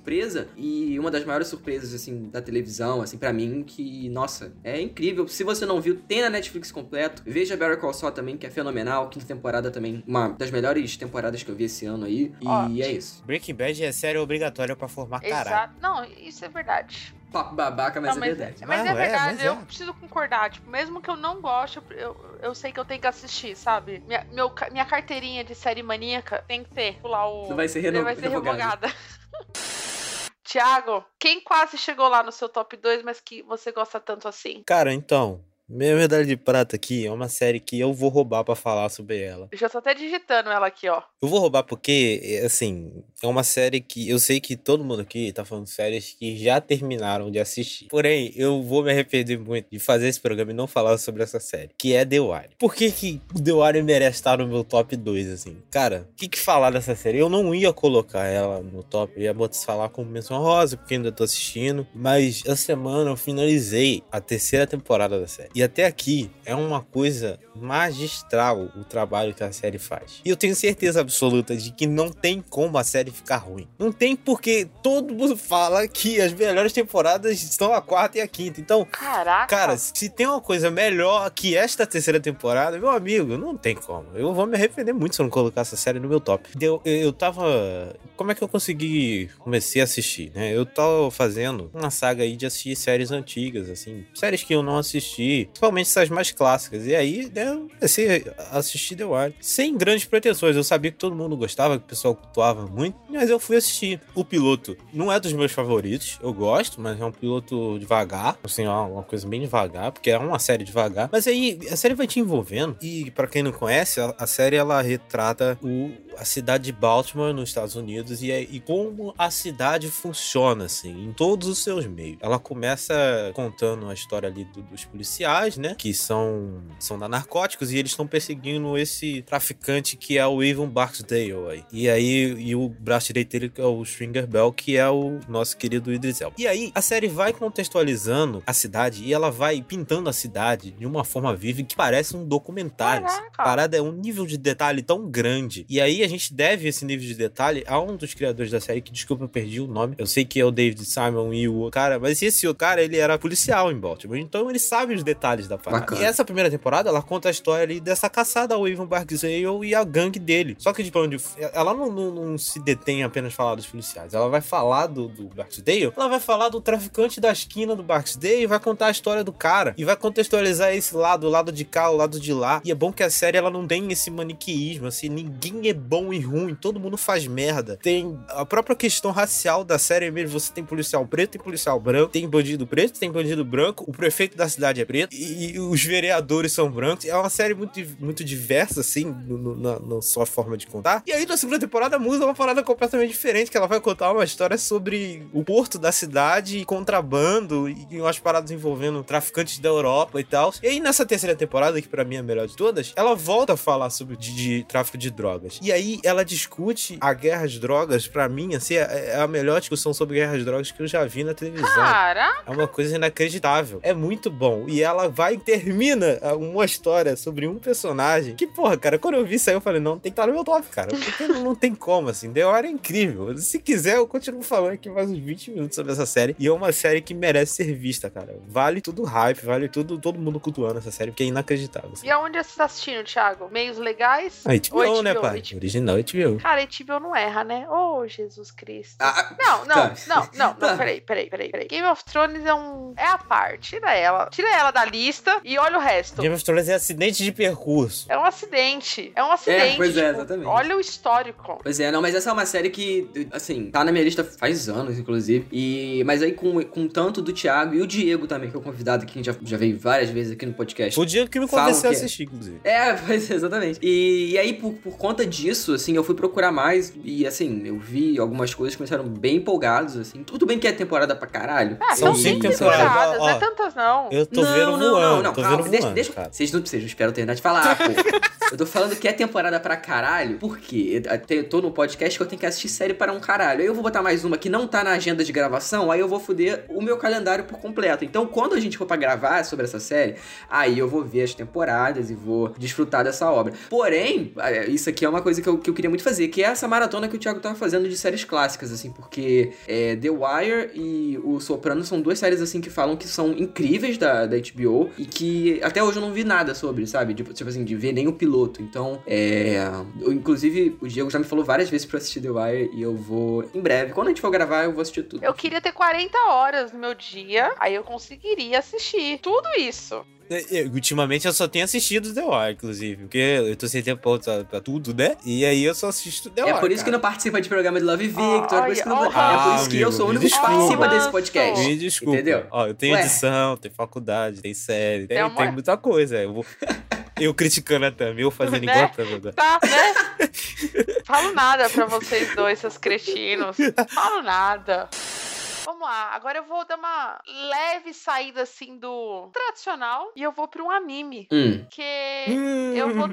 e uma das maiores surpresas assim da televisão, assim pra mim que, nossa, é incrível. Se você não viu, tem na Netflix completo. Veja Better Call Saul também, que é fenomenal. Quinta temporada também, uma das melhores temporadas que eu vi esse ano aí. E é isso. Breaking Bad é série obrigatória pra formar caralho. Exato. Não, isso é verdade. Papo babaca, mas não, é mas, verdade. mas Não, é é, verdade, mas eu é. preciso concordar. Tipo, mesmo que eu não goste, eu, eu, sei que eu tenho que assistir, sabe? Minha, meu minha carteirinha de série maníaca tem que ter lá o. Não vai ser reno- vai ser revogada. revogada. Tiago, quem quase chegou lá no seu top 2, mas que você gosta tanto assim? Cara, então, minha medalha de prata aqui é uma série que eu vou roubar pra falar sobre ela. Eu já tô até digitando ela aqui, ó. Eu vou roubar porque, assim, é uma série que eu sei que todo mundo aqui tá falando séries que já terminaram de assistir. Porém, eu vou me arrepender muito de fazer esse programa e não falar sobre essa série, que é The Wire. Por que que The Wire merece estar no meu top 2, assim? Cara, o que que falar dessa série? Eu não ia colocar ela no top, eu ia botar falar como menção rosa, porque ainda tô assistindo, mas essa semana eu finalizei a terceira temporada da série. E até aqui é uma coisa magistral o trabalho que a série faz. E eu tenho certeza absoluta de que não tem como a série ficar ruim. Não tem porque todo mundo fala que as melhores temporadas estão a quarta e a quinta. Então, Caraca. cara, se tem uma coisa melhor que esta terceira temporada, meu amigo, não tem como. Eu vou me arrepender muito se eu não colocar essa série no meu top. Eu, eu, eu tava. Como é que eu consegui comecei a assistir, né? Eu tava fazendo uma saga aí de assistir séries antigas, assim, séries que eu não assisti, principalmente essas mais clássicas. E aí, né, eu comecei a assistir The Wire sem grandes pretensões. Eu sabia que todo mundo gostava, que o pessoal cultuava muito, mas eu fui assistir. O piloto não é dos meus favoritos, eu gosto, mas é um piloto devagar, assim, uma coisa bem devagar, porque é uma série devagar. Mas aí a série vai te envolvendo e para quem não conhece, a, a, série ela retrata o, a cidade de Baltimore nos Estados Unidos e, e como a cidade funciona assim em todos os seus meios. Ela começa contando a história ali do, dos policiais, né, que são são da narcóticos e eles estão perseguindo esse traficante que é o Ivan Barksdale aí. E aí e o braço direito dele é o Stringer Bell, que é o nosso querido Idris Elba. E aí a série vai contextualizando a cidade e ela vai pintando a cidade de uma forma viva que parece um documentário. A parada é um nível de detalhe tão grande. E aí a gente deve esse nível de detalhe a um dos criadores da série, que desculpa, eu perdi o nome. Eu sei que é o David Simon e o outro cara, mas esse outro cara, ele era policial em Baltimore. Então ele sabe os detalhes da parada. Bacana. E essa primeira temporada, ela conta a história ali dessa caçada ao Ivan Barksdale e a gangue dele. Só que, tipo, onde ela não, não, não se detém apenas falar dos policiais. Ela vai falar do, do Barksdale, ela vai falar do traficante da esquina do Barksdale e vai contar a história do cara. E vai contextualizar esse lado, o lado de cá, o lado de lá. E é bom que a série ela não tem esse maniqueísmo, assim, ninguém é bom e ruim, todo mundo faz merda. Tem a própria questão racial da série mesmo, você tem policial preto, tem policial branco, tem bandido preto, tem bandido branco, o prefeito da cidade é preto e, e os vereadores são brancos. É uma série muito, muito diversa, assim, no, no, na, na, sua forma de contar. E aí na segunda temporada muda uma parada completamente diferente, que ela vai contar uma história sobre o porto da cidade, contrabando e umas paradas envolvendo traficantes da Europa e tal. E aí nessa terceira temporada, que para mim é a melhor de todas, ela volta a falar sobre de, de tráfico de drogas. E aí ela discute a guerra às drogas, para mim, assim, é, é a melhor discussão sobre guerra às drogas que eu já vi na televisão. Caraca. É uma coisa inacreditável. É muito bom. E ela vai e termina uma história sobre um personagem que, porra, cara, quando eu vi isso aí, eu falei, não, tem que estar no meu top, cara. Porque não, tem como, assim. The Hora é incrível. Se quiser, eu continuo falando aqui mais uns 20 minutos sobre essa série. E é uma série que merece ser vista, cara. Vale tudo hype, vale tudo, todo mundo cultuando essa série, porque é inacreditável. Assim. E aonde você tá assistindo, Thiago? Meios legais? A HBO, HBO né, pai? HBO. Original HBO. Cara, HBO não erra, né? Ô, oh, Jesus Cristo. Ah, não, não, tá. não, não, não, peraí, peraí, peraí, peraí. Game of Thrones é um. É a parte. Tira ela. Tira ela da lista e olha o resto. Game of Thrones é acidente de percurso. É um acidente. É um acidente. É, pois é, tipo, exatamente. Olha o histórico. Pois é, não, mas essa é uma série que, assim, tá na minha lista faz anos, inclusive. E, mas aí com, com tanto do Thiago e o Diego também, que é o convidado que a gente já, já veio várias vezes aqui no podcast. O Diego que me convenceu a assistir, inclusive. É, pois é, exatamente. E, e aí, por, por conta disso, assim, eu fui procurar mais e, assim, eu vi algumas coisas que começaram bem empolgados, assim. Tudo bem que é temporada pra caralho. Ah, são cinco temporadas, não é tantas não. Eu tô não, vendo não, voando, não, não, tô calma, deixa, voando, deixa, Vocês não, vocês não esperam terminar de falar, pô. eu tô falando que é temporada pra caralho, porque eu tô no podcast que eu tenho que assistir série para um caralho. Aí eu vou botar mais uma que não tá na agenda de gravação, aí eu vou foder o meu calendário por completo. Então, quando a gente for pra gravar sobre essa série, aí eu vou ver as temporadas e vou desfrutar dessa obra. Porém, isso aqui é uma coisa que eu, que eu queria muito fazer, que é essa maratona que o Thiago tava fazendo de séries clássicas, assim, porque é, The Wire e O Soprano são duas séries, assim, que falam que são incríveis da, da HBO e que até hoje eu não vi nada sobre, sabe? Tipo, tipo assim, de ver nem o piloto. Então, é. Eu, inclusive, o Diego já me falou várias vezes pra assistir The Wire e eu vou em breve. Quando a gente for gravar, eu vou assistir tudo. Eu queria ter 40 horas no meu dia, aí eu conseguiria assistir tudo isso. É, ultimamente eu só tenho assistido The Wire, inclusive. Porque eu tô sem tempo pra, pra tudo, né? E aí eu só assisto The Wire. É por isso cara. que não participa de programa de Love Victor. é por isso que, não... ah, é por isso que amigo, eu sou o único que participa desse podcast. Me desculpa. Entendeu? Ó, eu tenho Ué. edição, tem faculdade, tem série, tem, tem, tem muita coisa. Eu vou. Eu criticando a Tami, eu fazendo né? igual a Tami. Tá, né? Falo nada pra vocês dois, seus cretinos. Falo nada. Vamos lá, agora eu vou dar uma leve saída assim do tradicional e eu vou para um anime. Hum. Que eu vou.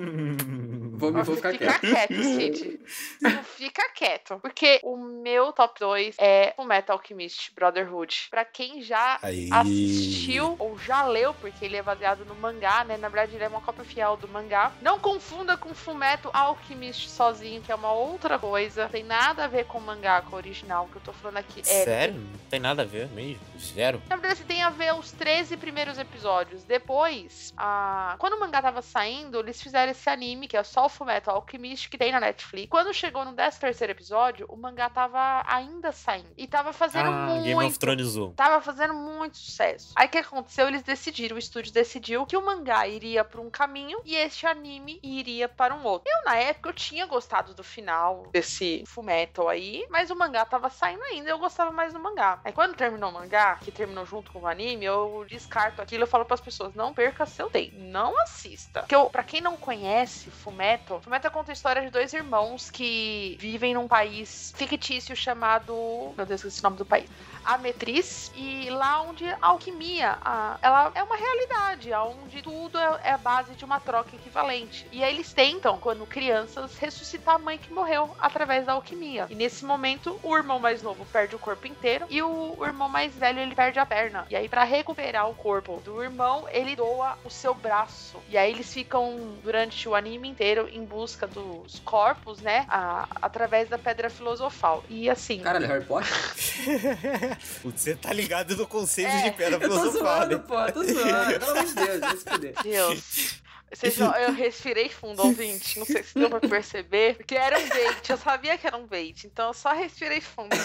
Vou, vou ficar Fica quieto. quieto, Cid. Não fica quieto. Porque o meu top 2 é o Metal Alchemist Brotherhood. Pra quem já Aí. assistiu ou já leu, porque ele é baseado no mangá, né? Na verdade, ele é uma cópia fiel do mangá. Não confunda com Fullmetal Alchemist sozinho, que é uma outra coisa. Tem nada a ver com o mangá, com o original, que eu tô falando aqui. É, Sério? Não tem nada a ver mesmo? Zero? na verdade, tem a ver os 13 primeiros episódios. Depois, a... quando o mangá tava saindo, eles fizeram esse anime, que é só o Fullmetal Alchemist, que tem na Netflix. Quando chegou no 13 terceiro episódio, o mangá tava ainda saindo. E tava fazendo Ah, muito... Game of Thrones 1. Tava fazendo muito sucesso. Aí o que aconteceu? Eles decidiram, o estúdio decidiu que o mangá iria para um caminho e este anime iria para um outro. Eu, na época, eu tinha gostado do final desse Fullmetal aí, mas o mangá tava saindo ainda e eu gostava mais do mangá. Aí quando terminou o mangá, que terminou junto com o anime, eu descarto aquilo e falo pras pessoas, não perca seu tempo, não assista. Porque eu, pra quem não conhece Fullmetal, Fullmetal conta a história de dois irmãos que vivem num país fictício chamado... Meu Deus, esqueci o nome do país. Ametriz e lá onde a alquimia a- ela é uma realidade, onde tudo é, é a base de uma troca equivalente. E aí eles tentam, quando crianças, ressuscitar a mãe que morreu através da alquimia. E nesse momento, o irmão mais novo perde o corpo inteiro e o, o irmão mais velho ele perde a perna. E aí, para recuperar o corpo do irmão, ele doa o seu braço. E aí eles ficam durante o anime inteiro em busca dos corpos, né? a- através da pedra filosofal. E assim. Caralho, Harry Potter? Putz, Você tá ligado no conceito É, de pedra Eu tô filosofal, zoando, né? pô, tô zoando. Pelo amor de Deus, vai se fuder. Deus. Vocês eu respirei fundo, ouvinte. Não sei se deu pra perceber. Porque era um bait. Eu sabia que era um bait. Então eu só respirei fundo.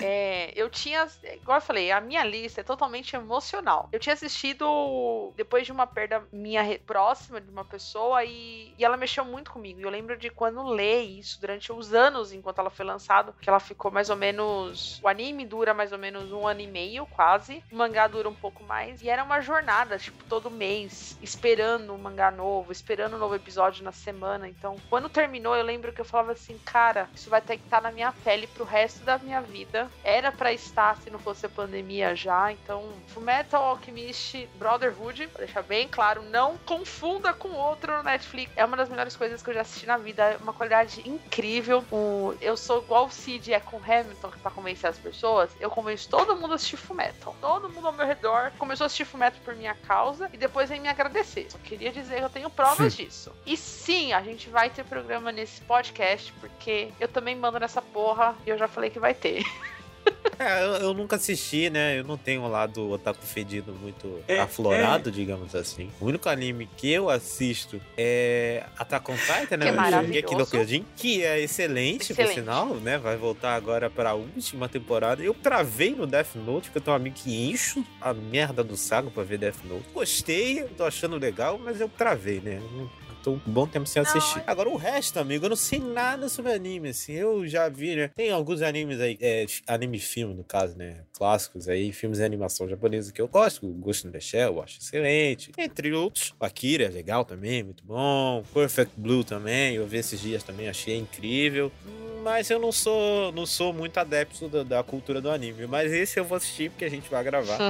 É, eu tinha. Igual eu falei, a minha lista é totalmente emocional. Eu tinha assistido depois de uma perda minha próxima de uma pessoa e, e ela mexeu muito comigo. E eu lembro de quando lê isso durante os anos enquanto ela foi lançado, que ela ficou mais ou menos. O anime dura mais ou menos um ano e meio, quase. O mangá dura um pouco mais. E era uma jornada, tipo, todo mês, esperando um mangá novo, esperando um novo episódio na semana. Então, quando terminou, eu lembro que eu falava assim, cara, isso vai ter que estar na minha pele pro resto da minha vida. Era pra estar se não fosse a pandemia já. Então, Fullmetal Alchemist Brotherhood, pra deixar bem claro, não confunda com outro no Netflix. É uma das melhores coisas que eu já assisti na vida. É uma qualidade incrível. O- eu sou igual o Cid é com Hamilton, que pra convencer as pessoas, eu convenço todo mundo a assistir Fullmetal. Todo mundo ao meu redor começou a assistir Fullmetal por minha causa e depois vem me agradecer. Só queria dizer que eu tenho provas disso. E sim, a gente vai ter programa nesse podcast, porque eu também mando nessa porra e eu já falei que vai ter. É, eu, eu nunca assisti, né? Eu não tenho um lado otaku fedido muito É, aflorado, digamos assim. O único anime que eu assisto é Attack on Titan, né? Que é maravilhoso. No Kyojin, que é excelente, por Excelente. sinal, né? Vai voltar agora pra última temporada. Eu travei no Death Note, porque eu tenho um amigo que encho a merda do saco pra ver Death Note. Gostei, tô achando legal, mas eu travei, né? Não- Tô um bom tempo sem assistir. é- Agora, o resto, amigo, eu não sei nada sobre anime, assim. Eu já vi, né? Tem alguns animes aí, é, anime filme, no caso, né? Clássicos aí, filmes de animação japonesa que eu gosto. O Ghost in the Shell, eu acho excelente. Entre outros. O Akira é legal também, muito bom. Perfect Blue também, eu vi esses dias também, achei incrível. Mas eu não sou, não sou muito adepto da, da cultura do anime. Mas esse eu vou assistir porque a gente vai gravar.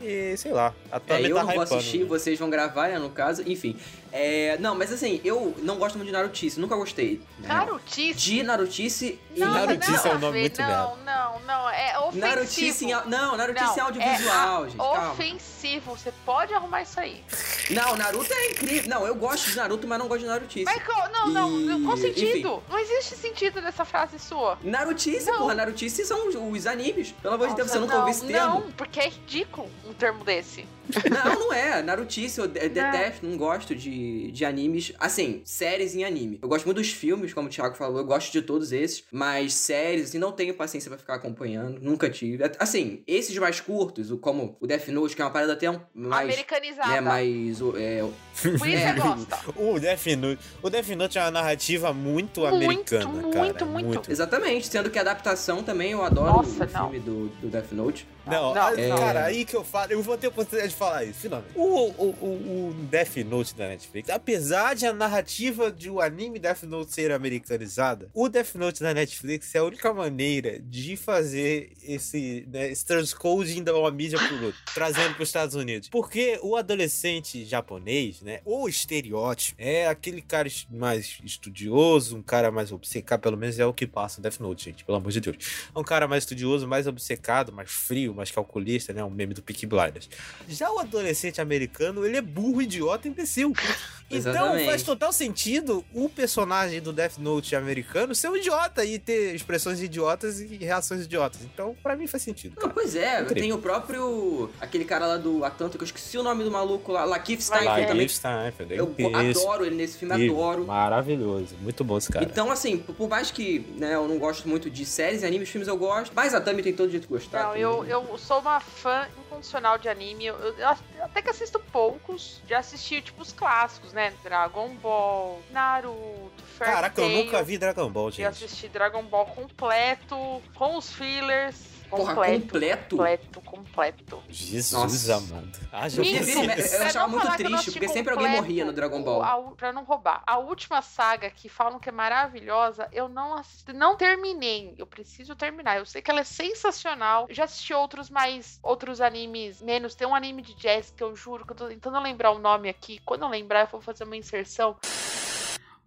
E sei lá, É, atualmente eu tá não vou hypando, assistir, né? vocês vão gravar, né, no caso, enfim. É, não, mas assim, eu não gosto muito de Narutice, nunca gostei. né? Narutice. De Narutice e... Não, Narutice não, é um nome muito Não, não, não. É ofensivo. Narutice em... Não, Narutice Não, em audiovisual, é gente, calma. ofensivo. Você pode arrumar isso aí. Não, Naruto é incrível. Não, eu gosto de Naruto, mas não gosto de Narutice. Mas qual- não, não, E- qual sentido? Não existe sentido nessa frase sua. Narutice, Não. porra, Narutice são os, animes. Pelo amor de Deus, você nunca não, ouviu esse termo? Não, porque é ridículo um termo desse. Não, não é. Narutice, eu de- detesto, não gosto de, de animes. Assim, séries em anime. Eu gosto muito dos filmes, como o Thiago falou, eu gosto de todos esses. Mas séries, assim, não tenho paciência pra ficar acompanhando. Nunca tive. Assim, esses mais curtos, como o Death Note, que é uma parada até um, mais. Americanizada. Né, mais. o- É, o- Por isso É. gosta. O Death Note. O Death Note é uma narrativa muito, Muito, americana, cara. muito, muito. exatamente, sendo que a adaptação também eu adoro Nossa, o não. filme do, do Death Note. Não, Não, não. cara, aí que eu falo, eu vou ter a oportunidade de falar isso, finalmente. O, o, o, o Death Note da Netflix. Apesar de a narrativa de o anime Death Note ser americanizada, o Death Note da Netflix é a única maneira de fazer esse, né, esse transcoding da uma mídia pro outro, trazendo para os Estados Unidos. Porque o adolescente japonês, né, o estereótipo, é aquele cara mais estudioso, um cara mais obcecado, pelo menos é o que passa no Death Note, gente, pelo amor de Deus. É um cara mais estudioso, mais obcecado, mais frio, mais calculista, né, um meme do Peaky Blinders. Já o adolescente americano, ele é burro, idiota, imbecil. Então faz total sentido o personagem do Death Note americano ser um idiota e ter expressões idiotas e reações idiotas. Então, pra mim faz sentido. Não, pois é, Incrível. tem o próprio. aquele cara lá do Atlanta, que eu esqueci o nome do maluco lá, Lakeith vai. também. Lakeith Stanfield, é Eu isso. adoro ele nesse filme, adoro. Maravilhoso. Muito bom esse cara. Então, assim, por mais que né, eu não gosto muito de séries, animes, filmes eu gosto, mas a Tami tem todo jeito de gostar. Não, também. eu, eu sou uma fã incondicional de anime. Eu, eu- até que assisto poucos. Já assisti, tipo, os clássicos, né? Dragon Ball, Naruto, Fairy Caraca, eu nunca vi Dragon Ball, Já gente. assisti Dragon Ball completo, com os fillers. Porra, Completo. completo? Completo, completo. Jesus Nossa. amado. Porque Mentira. vira- eu achava muito triste, porque sempre alguém completo, morria no Dragon Ball. a pra não roubar. A última saga que falam que é maravilhosa, eu não assisti, não terminei. Eu preciso terminar. Eu sei que ela é sensacional. Eu já assisti outros mais. Outros animes menos. Tem um anime de jazz que eu juro que eu tô tentando lembrar o nome aqui. Quando eu lembrar, eu vou fazer uma inserção.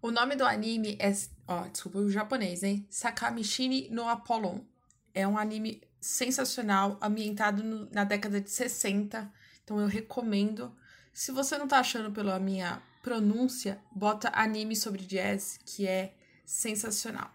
O nome do anime é. Ó, desculpa o japonês, hein? Sakamishini no Apollon. É um anime sensacional, ambientado no- na década de 60. Então eu recomendo. Se você não tá achando pela minha pronúncia, bota anime sobre jazz, que é sensacional.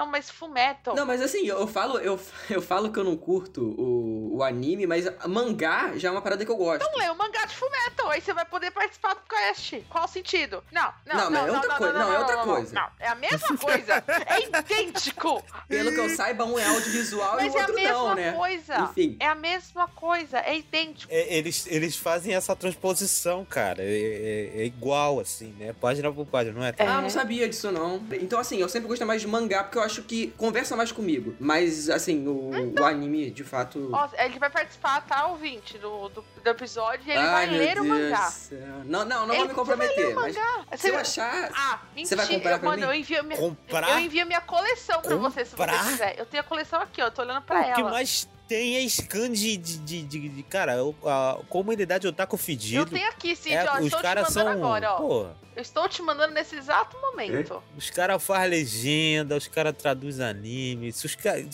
Não, mas Fullmetal. Não, mas assim, eu falo, eu, eu falo que eu não curto o, o anime, mas mangá já é uma parada que eu gosto. Então lê o mangá de Fullmetal, aí você vai poder participar do cast. Qual o sentido? Não, não, Não, não, mas é outra coisa, não, é outra não, coisa. Não, é a mesma coisa. É idêntico. Pelo que eu saiba, um é audiovisual e Mas o é a outro mesma não, né? coisa. Enfim. É a mesma coisa, é idêntico. É, eles, eles fazem essa transposição, cara. É, é- é igual, assim, né? Página por página, não é? É. Ah, não sabia disso não. Então, assim, eu sempre gostei mais de mangá porque eu acho que conversa mais comigo. Mas, assim, o, Então. o anime, de fato. Ó, ele vai participar, tá, ouvinte, do, do, do episódio e ele Ai, vai meu ler o Deus mangá. do céu. Não, não, não Ele- vou me comprometer. Você vai ler o mas mangá. se eu achar. Ah, Você mentira. vai comprar pra Mano, mim? eu envio minha, Comprar? eu envio minha coleção pra você, se Comprar? você quiser. Eu tenho a coleção aqui, ó, eu tô olhando pra o que ela. mais tem é scan de, de, de, de- de- cara, a comunidade otaku Eu fedido. tenho aqui, Cid, É, ó, os estou te caras mandando são. agora, ó. Pô, Eu estou te mandando nesse exato momento. os caras fazem legenda, os caras traduzem anime. Se os caras.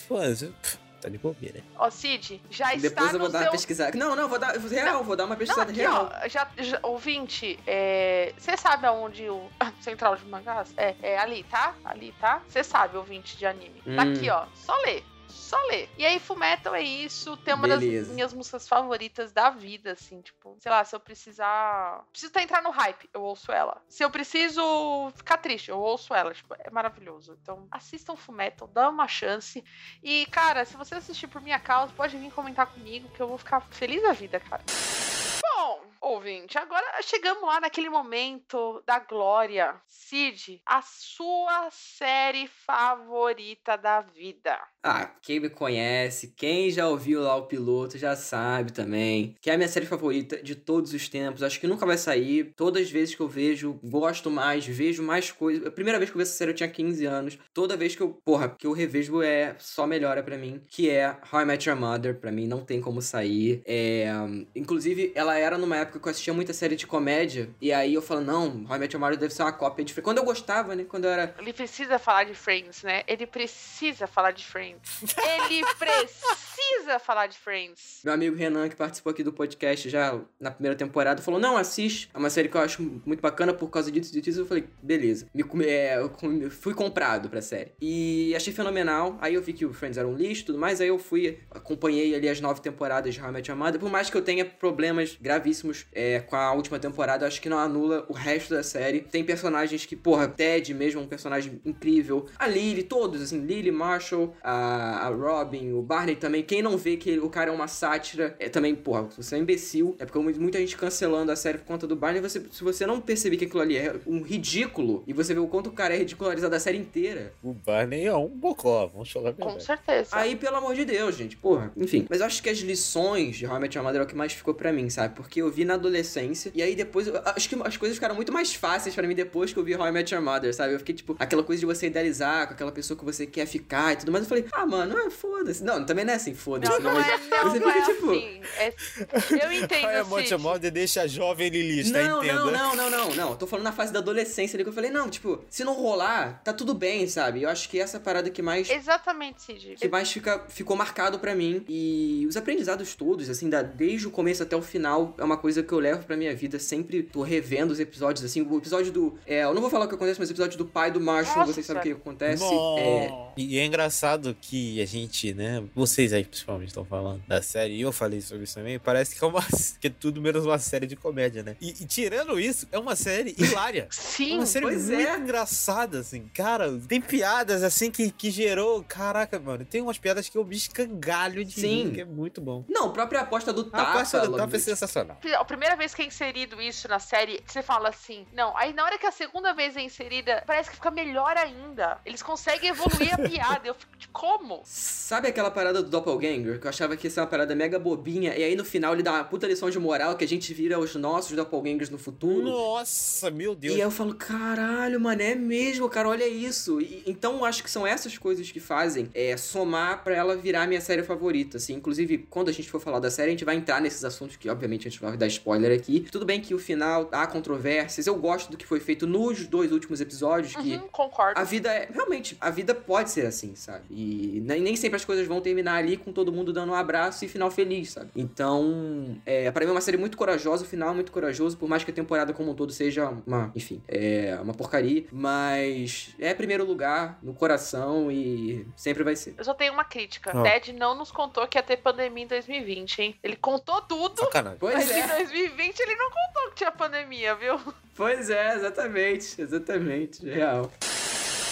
Tá de bobeira. Ó, Cid, já Depois está eu vou no dar seu... uma pesquisada. Não, não, vou dar. Real, vou dar uma Não, pesquisada aqui, real. ó, já, já, ouvinte, é, você sabe aonde o Central de Mangás? É, é ali, tá? Ali, tá? Você sabe, ouvinte de anime. Tá Hum. aqui, ó, só lê. Só lê. E aí, Fullmetal é isso. Tem uma Beleza. das minhas músicas favoritas da vida, assim, tipo, sei lá, se eu precisar. Preciso tá entrar no hype, eu ouço ela. Se eu preciso ficar triste, eu ouço ela. Tipo, é maravilhoso. Então, assistam Fullmetal, dá uma chance. E, cara, se você assistir por minha causa, pode vir comentar comigo, que eu vou ficar feliz da vida, cara. Bom, ouvinte, agora chegamos lá naquele momento da glória. Cid, a sua série favorita da vida. Ah, quem me conhece, quem já ouviu lá o piloto já sabe também. Que é a minha série favorita de todos os tempos. Acho que nunca vai sair. Todas as vezes que eu vejo, gosto mais, vejo mais coisas. A primeira vez que eu vi essa série eu tinha 15 anos. Toda vez que eu, porra, que eu revejo é só melhora pra mim. Que é How I Met Your Mother. Pra mim não tem como sair. É, inclusive, ela era numa época que eu assistia muita série de comédia. E aí eu falo, não, How I Met Your Mother deve ser uma cópia de. Quando eu gostava, né? Quando eu era Ele precisa falar de Friends, né? Ele precisa falar de Friends. Ele precisa falar de Friends. Meu amigo Renan, que participou aqui do podcast já na primeira temporada, falou: Não, assiste. É uma série que eu acho muito bacana por causa disso e disso. Eu falei: Beleza. Me, é, eu fui comprado pra série. E achei fenomenal. Aí eu vi que o Friends era um lixo e tudo mais. Aí eu fui, acompanhei ali as nove temporadas de Your Mother. Por mais que eu tenha problemas gravíssimos é, com a última temporada, acho que não anula o resto da série. Tem personagens que, porra, Ted mesmo é um personagem incrível. A Lily, todos, assim, Lily, Marshall, a, a Robin, o Barney também. Quem quem não vê que o cara é uma sátira, é também, porra, você é um imbecil. É porque muita gente cancelando a série por conta do Barney. Você, se você não perceber que aquilo ali é um ridículo e você vê o quanto o cara é ridicularizado a série inteira. O Barney é um bocó, vamos falar a Com verdade. certeza. Aí, pelo amor de Deus, gente, porra. Enfim. Mas eu acho que as lições de How I Met Your Mother é o que mais ficou pra mim, sabe? Porque eu vi na adolescência e aí depois. eu acho que as coisas ficaram muito mais fáceis pra mim depois que eu vi How I Met Your Mother, sabe? Eu fiquei, tipo, aquela coisa de você idealizar com aquela pessoa que você quer ficar e tudo mais. Eu falei, ah, mano, ah, foda-se. Não, também não é assim, foda-se. Não, não é, não, você não fica, é tipo. assim. É- eu entendo, Olha, Monte Cid. Mother deixa a jovem Lilith, tá Não, entendendo? não, não, não, não, não. Tô falando na fase da adolescência ali que eu falei, não, tipo, se não rolar, tá tudo bem, sabe? Eu acho que essa parada que mais Exatamente, Cid. que mais fica, ficou marcado pra mim. E os aprendizados todos, assim, da, desde o começo até o final, é uma coisa que eu levo pra minha vida. Sempre tô revendo os episódios, assim. O episódio do. É, eu não vou falar o que acontece, mas o episódio do pai do Marshall, Nossa, vocês sabem o que acontece. É, E é engraçado que a gente, né? Vocês aí principalmente estão falando da série, e eu falei sobre isso também. Parece que é uma que é tudo menos uma série de comédia, né? E, e tirando isso, é uma série hilária. É Sim, uma série pois muito é. engraçada, assim. Cara, tem piadas assim que, que gerou. Caraca, mano. Tem umas piadas que eu me escangalho de Sim. rir, que é muito bom. Não, a própria aposta do A parte do Tapa. Tapa é sensacional. a primeira vez que é inserido isso na série, você fala assim, não. Aí na hora que a segunda vez é inserida, parece que fica melhor ainda. Eles conseguem evoluir a piada. Eu fico de como? Sabe aquela parada do Doppelganger? Que eu achava que ia ser uma parada mega bobinha. E aí no final ele dá uma puta lição de moral que a gente vira os nossos Doppelgangers no futuro. Nossa, meu Deus. E aí eu falo, caralho, mano, é mesmo, cara, olha isso. E- então eu acho que são essas coisas que fazem é, somar pra ela virar minha série favorita, assim. Inclusive, quando a gente for falar da série, a gente vai entrar nesses assuntos que, obviamente, a gente vai dar spoiler aqui. Tudo bem que o final há controvérsias. Eu gosto do que foi feito nos dois últimos episódios, que Uhum, concordo. a vida é. Realmente, a vida pode ser assim, sabe? E nem, nem sempre as coisas vão terminar ali com todo mundo dando um abraço e final feliz, sabe? Então, é, para mim é uma série muito corajosa, o final é muito corajoso, por mais que a temporada como um todo seja uma, enfim, é uma porcaria. Mas é primeiro lugar no coração e sempre vai ser. Eu só tenho uma crítica. Ah. Ted não nos contou que ia ter pandemia em 2020, hein? Ele contou tudo, Sacanagem. Pois mas em é, 2020 ele não contou que tinha pandemia, viu? pois é, exatamente, exatamente, real.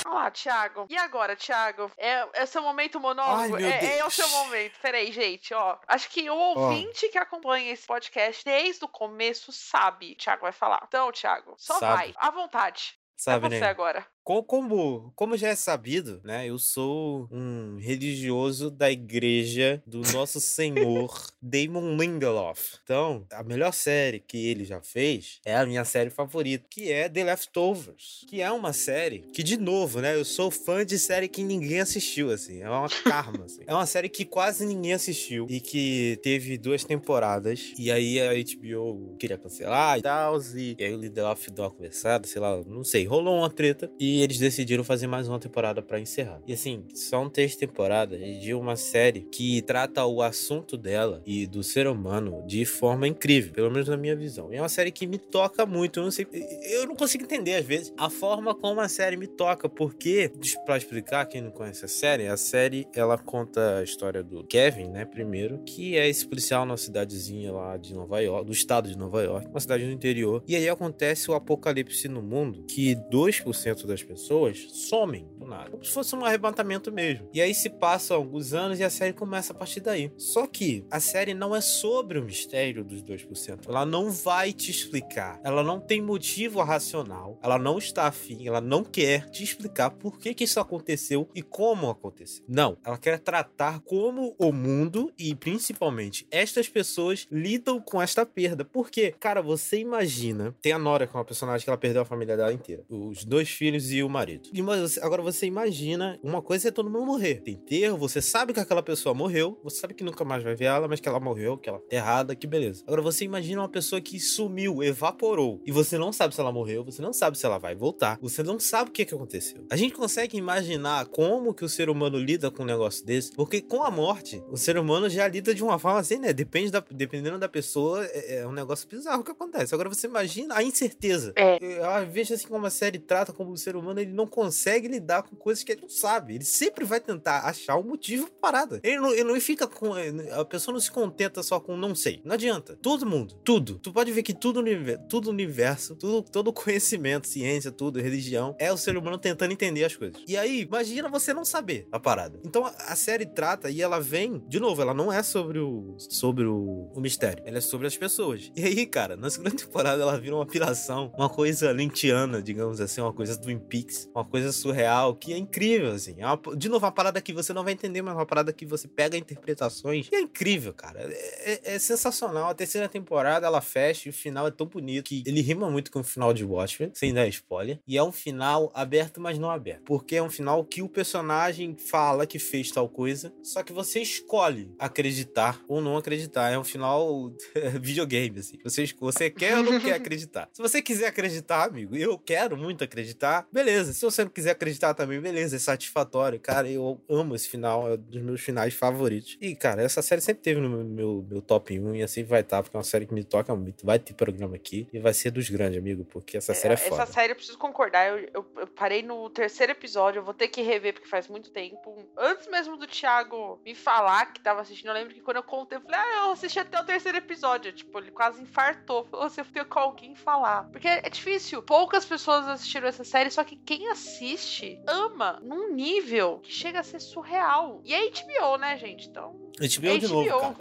Vamos lá, Thiago. E agora, Thiago? É, é seu momento monólogo? Ai, é, é o seu momento. Peraí, gente, ó. Acho que o ouvinte que acompanha esse podcast desde o começo sabe. Thiago vai falar. Então, Thiago, só Sabe. vai. À vontade. Sabe, é você né? agora. Co- Como, como já é sabido, né? Eu sou um religioso da igreja do nosso senhor Damon Lindelof. Então, a melhor série que ele já fez é a minha série favorita, que é The Leftovers. Que é uma série que, de novo, né? Eu sou fã de série que ninguém assistiu, assim. É uma karma, assim. É uma série que quase ninguém assistiu e que teve duas temporadas. E aí a HBO queria cancelar e tal. E, e aí o Lindelof deu uma conversada, sei lá, não sei. Rolou uma treta e eles decidiram fazer mais uma temporada pra encerrar. E assim, são três temporadas de uma série que trata o assunto dela e do ser humano de forma incrível, pelo menos na minha visão. E é uma série que me toca muito. Eu não sei, eu não consigo entender às vezes a forma como a série me toca, porque pra explicar quem não conhece a série, a série ela conta a história do Kevin, né, primeiro, que é esse policial na cidadezinha lá de Nova York, do estado de Nova York, uma cidade do interior. E aí acontece o apocalipse no mundo, que 2% das pessoas somem do nada. Como se fosse um arrebatamento mesmo. E aí se passam alguns anos e a série começa a partir daí. Só que a série não é sobre o mistério dos 2%. Ela não vai te explicar. Ela não tem motivo racional. Ela não está afim. Ela não quer te explicar por que, que isso aconteceu e como aconteceu. Não. Ela quer tratar como o mundo e principalmente estas pessoas lidam com esta perda. Porque, cara, você imagina. Tem a Nora, que é uma personagem que ela perdeu a família dela inteira. Os dois filhos e o marido. E agora você imagina. Uma coisa é todo mundo morrer. Tem enterro, você sabe que aquela pessoa morreu. Você sabe que nunca mais vai ver ela, mas que ela morreu, que ela tá errada, que beleza. Agora você imagina uma pessoa que sumiu, evaporou. E você não sabe se ela morreu, você não sabe se ela vai voltar. Você não sabe o que, que aconteceu. A gente consegue imaginar como que o ser humano lida com um negócio desse, porque com a morte, o ser humano já lida de uma forma assim, né? Depende da, dependendo da pessoa, é, é um negócio bizarro que acontece. Agora você imagina a incerteza. É. Eu vejo assim como a série trata como o ser humano humano ele não consegue lidar com coisas que ele não sabe. Ele sempre vai tentar achar o um motivo pra parada. Ele não, ele não fica com. A pessoa não se contenta só com não sei. Não adianta. Todo mundo, tudo. Tu pode ver que tudo no universo, tudo universo, tudo, todo conhecimento, ciência, tudo, religião, é o ser humano tentando entender as coisas. E aí, imagina você não saber a parada. Então a série trata e ela vem, de novo, ela não é sobre o sobre o, o mistério, ela é sobre as pessoas. E aí, cara, na segunda temporada ela vira uma piração, uma coisa lintiana, digamos assim, uma coisa Twin Peaks, uma coisa surreal, que é incrível, assim. É uma, de novo, uma parada que você não vai entender, mas uma parada que você pega interpretações e é incrível, cara. É, é, é, sensacional. A terceira temporada ela fecha e o final é tão bonito que ele rima muito com o final de Watchmen, sem dar spoiler. E é um final aberto, mas não aberto. Porque é um final que o personagem fala que fez tal coisa, só que você escolhe acreditar ou não acreditar. É um final videogame, assim. Você, você quer ou não quer acreditar. Se você quiser acreditar, amigo, eu quero muito acreditar, beleza. Se você não quiser acreditar também, beleza, é satisfatório. Cara, eu amo esse final, é um dos meus finais favoritos. E, cara, essa série sempre teve no meu, meu, meu top 1 e assim vai estar, porque é uma série que me toca muito. Vai ter programa aqui e vai ser dos grandes, amigo, porque essa série é, é foda. Essa série, eu preciso concordar, eu, eu, eu, parei no terceiro episódio, eu vou ter que rever porque faz muito tempo. Antes mesmo do Thiago me falar que tava assistindo, eu lembro que quando eu contei, eu falei, ah, eu assisti até o terceiro episódio. Tipo, ele quase infartou. Falou, você fica com alguém falar. Porque é difícil. Poucas pessoas assistiram essa série, só que quem assiste ama num nível que chega a ser surreal. E é HBO, né, gente? Então. HBO, é de novo, cara.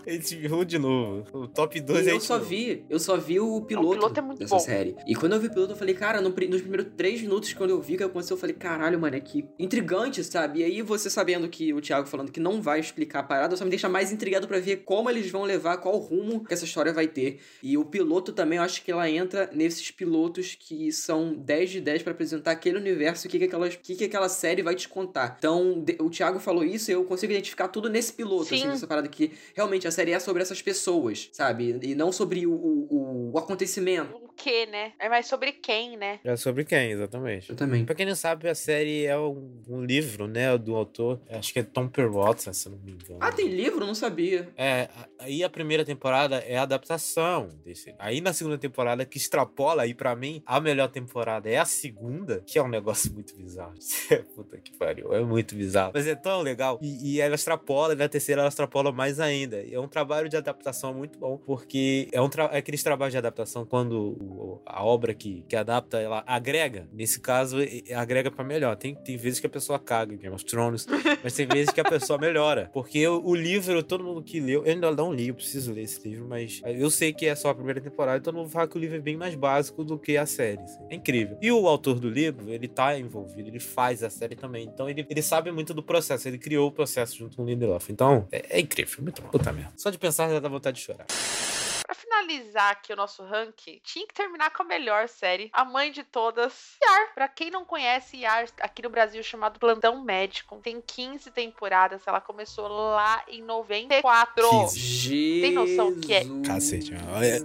HBO de novo. O top 2 é eu só vi, eu só vi o piloto, o piloto é dessa bom. série. E quando eu vi o piloto, eu falei, cara, no, nos primeiros três minutos, quando eu vi o que aconteceu, eu falei, caralho, mano, é que intrigante, sabe? E aí você sabendo que o Thiago falando que não vai explicar a parada, só me deixa mais intrigado para ver como eles vão levar, qual rumo que essa história vai ter. E o piloto também, eu acho que ela entra nesses pilotos que são 10 de 10 para apresentar aquele universo, o que, que, aquela, que, que aquela série vai te contar. Então, o Thiago falou isso, eu consigo identificar tudo nesse piloto, assim, Sim. assim, essa parada que realmente a série é sobre essas pessoas, sabe? E não sobre o, o, o acontecimento. Que, né? É mais sobre quem, né? É sobre quem, exatamente. Eu também. Pra quem não sabe, a série é um, um livro, né, do autor, acho que é Tom Perrotta, se não me engano. Ah, tem livro? Não sabia. É, aí a primeira temporada é a adaptação desse. Aí na segunda temporada, que extrapola, aí para mim, a melhor temporada é a segunda, que é um negócio muito bizarro. Puta que pariu, é muito bizarro. Mas é tão legal. E, e ela extrapola, e na terceira ela extrapola mais ainda. E é um trabalho de adaptação muito bom, porque é, um tra é aqueles trabalhos de adaptação quando a obra que, que adapta, ela agrega. Nesse caso, agrega para melhor. Tem, tem vezes que a pessoa caga, Game of Thrones, mas tem vezes que a pessoa melhora. Porque o, o livro, todo mundo que leu, eu ainda não li, eu preciso ler esse livro, mas eu sei que é só a primeira temporada, então não vou falar que o livro é bem mais básico do que a série. Assim. É incrível. E o autor do livro, ele tá envolvido, ele faz a série também. Então ele, ele sabe muito do processo, ele criou o processo junto com o Lindelof. Então, é, é incrível, muito bom. Puta merda. Só de pensar já dá vontade de chorar. Finalizar aqui o nosso ranking, tinha que terminar com a melhor série, a mãe de todas, Yar. Pra quem não conhece, Yar, aqui no Brasil chamado Plantão Médico, tem 15 temporadas, ela começou lá em 94. 15. Tem noção que é? Cacete, é,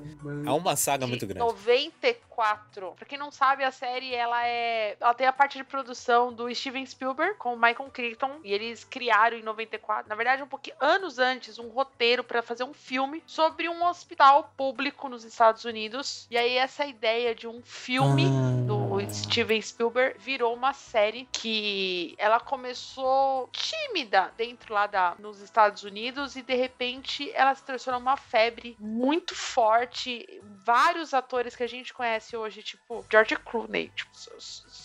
é uma saga muito grande. 94. Pra quem não sabe, a série, ela é... Ela tem a parte de produção do Steven Spielberg com o Michael Crichton, e eles criaram em 94, na verdade um pouquinho anos antes, um roteiro para fazer um filme sobre um hospital público nos Estados Unidos. E aí essa ideia de um filme ah. do Steven Spielberg virou uma série que ela começou tímida dentro lá da nos Estados Unidos e de repente ela se transformou numa febre muito forte. Vários atores que a gente conhece hoje, tipo George Clooney, tipo,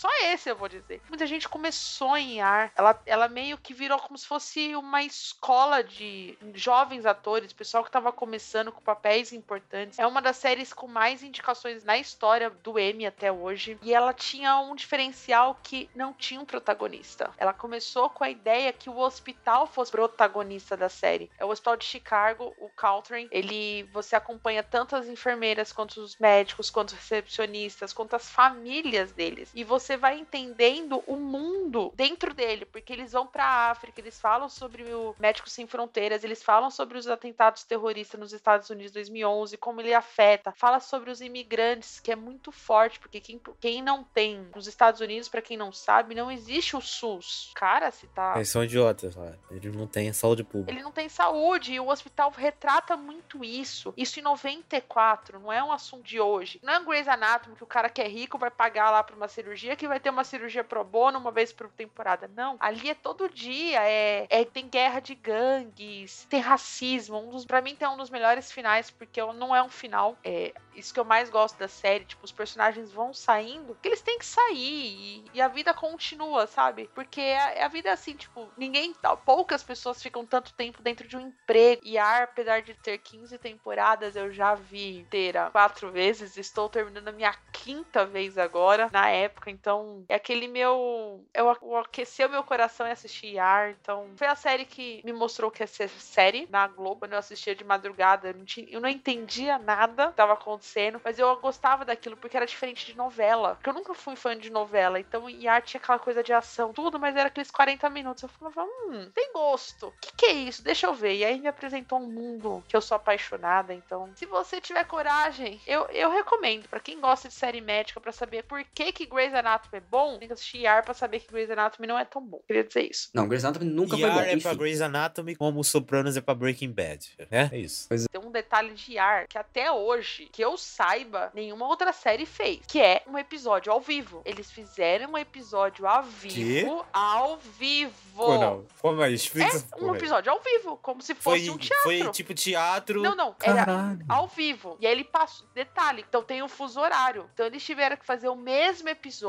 só esse eu vou dizer. Muita gente começou em ar. Ela, ela meio que virou como se fosse uma escola de jovens atores, pessoal que tava começando com papéis importantes. É uma das séries com mais indicações na história do Emmy até hoje. E ela tinha um diferencial que não tinha um protagonista. Ela começou com a ideia que o hospital fosse protagonista da série. É o Hospital de Chicago, o Caltrain. Ele você acompanha tanto as enfermeiras quanto os médicos, quanto os recepcionistas, quanto as famílias deles. E você vai entendendo o mundo dentro dele, porque eles vão para a África, eles falam sobre o Médicos Sem Fronteiras, eles falam sobre os atentados terroristas nos Estados Unidos 2011, como ele afeta. Fala sobre os imigrantes, que é muito forte, porque quem, quem não tem nos Estados Unidos, pra quem não sabe, não existe o SUS. Cara, se tá. Eles são idiotas lá. Eles não têm saúde pública. Ele não tem saúde e o hospital retrata muito isso. Isso em 94, não é um assunto de hoje. Não é Grey's Anatomy que o cara que é rico vai pagar lá pra uma cirurgia, que vai ter uma cirurgia pro bono uma vez por temporada. Não. Ali é todo dia. É, é tem guerra de gangues, tem racismo. Um dos, pra mim tem um dos melhores finais, porque não é um final. É isso que eu mais gosto da série. Tipo, os personagens vão saindo, que eles têm que sair. E, e a vida continua, sabe? Porque a, a vida é assim, tipo, ninguém. Poucas pessoas ficam tanto tempo dentro de um emprego. E a, apesar de ter 15 temporadas, eu já vi inteira quatro vezes. Estou terminando a minha quinta vez agora, na época. Então, é aquele meu. Eu, eu aqueceu meu coração e assisti Yar. Então, foi a série que me mostrou que ia ser série na Globo. Quando eu assistia de madrugada, eu não, tinha, eu não entendia nada que estava acontecendo, mas eu gostava daquilo porque era diferente de novela. Porque eu nunca fui fã de novela. Então, Yar tinha aquela coisa de ação, tudo, mas era aqueles 40 minutos. Eu falava, hum, tem gosto. O que, que é isso? Deixa eu ver. E aí me apresentou um mundo que eu sou apaixonada. Então, se você tiver coragem, eu, eu recomendo. para quem gosta de série médica, para saber por que que Grey's Anatomy é bom, tem que assistir Yar pra saber que Grey's Anatomy não é tão bom. Queria dizer isso. Não, Grey's Anatomy nunca Yar foi bom. é Enfim. pra Grey's Anatomy como Sopranos é pra Breaking Bad, né? É isso. Tem um detalhe de Yar que até hoje, que eu saiba, nenhuma outra série fez, que é um episódio ao vivo. Eles fizeram um episódio ao vivo, ao vivo. Pô, não. Mas explica essa É um episódio ao vivo, como se Foi, fosse um teatro. foi tipo teatro. Não, não, era Caralho. ao vivo. E aí ele passou. Detalhe, então tem o fuso horário. Então eles tiveram que fazer o mesmo episódio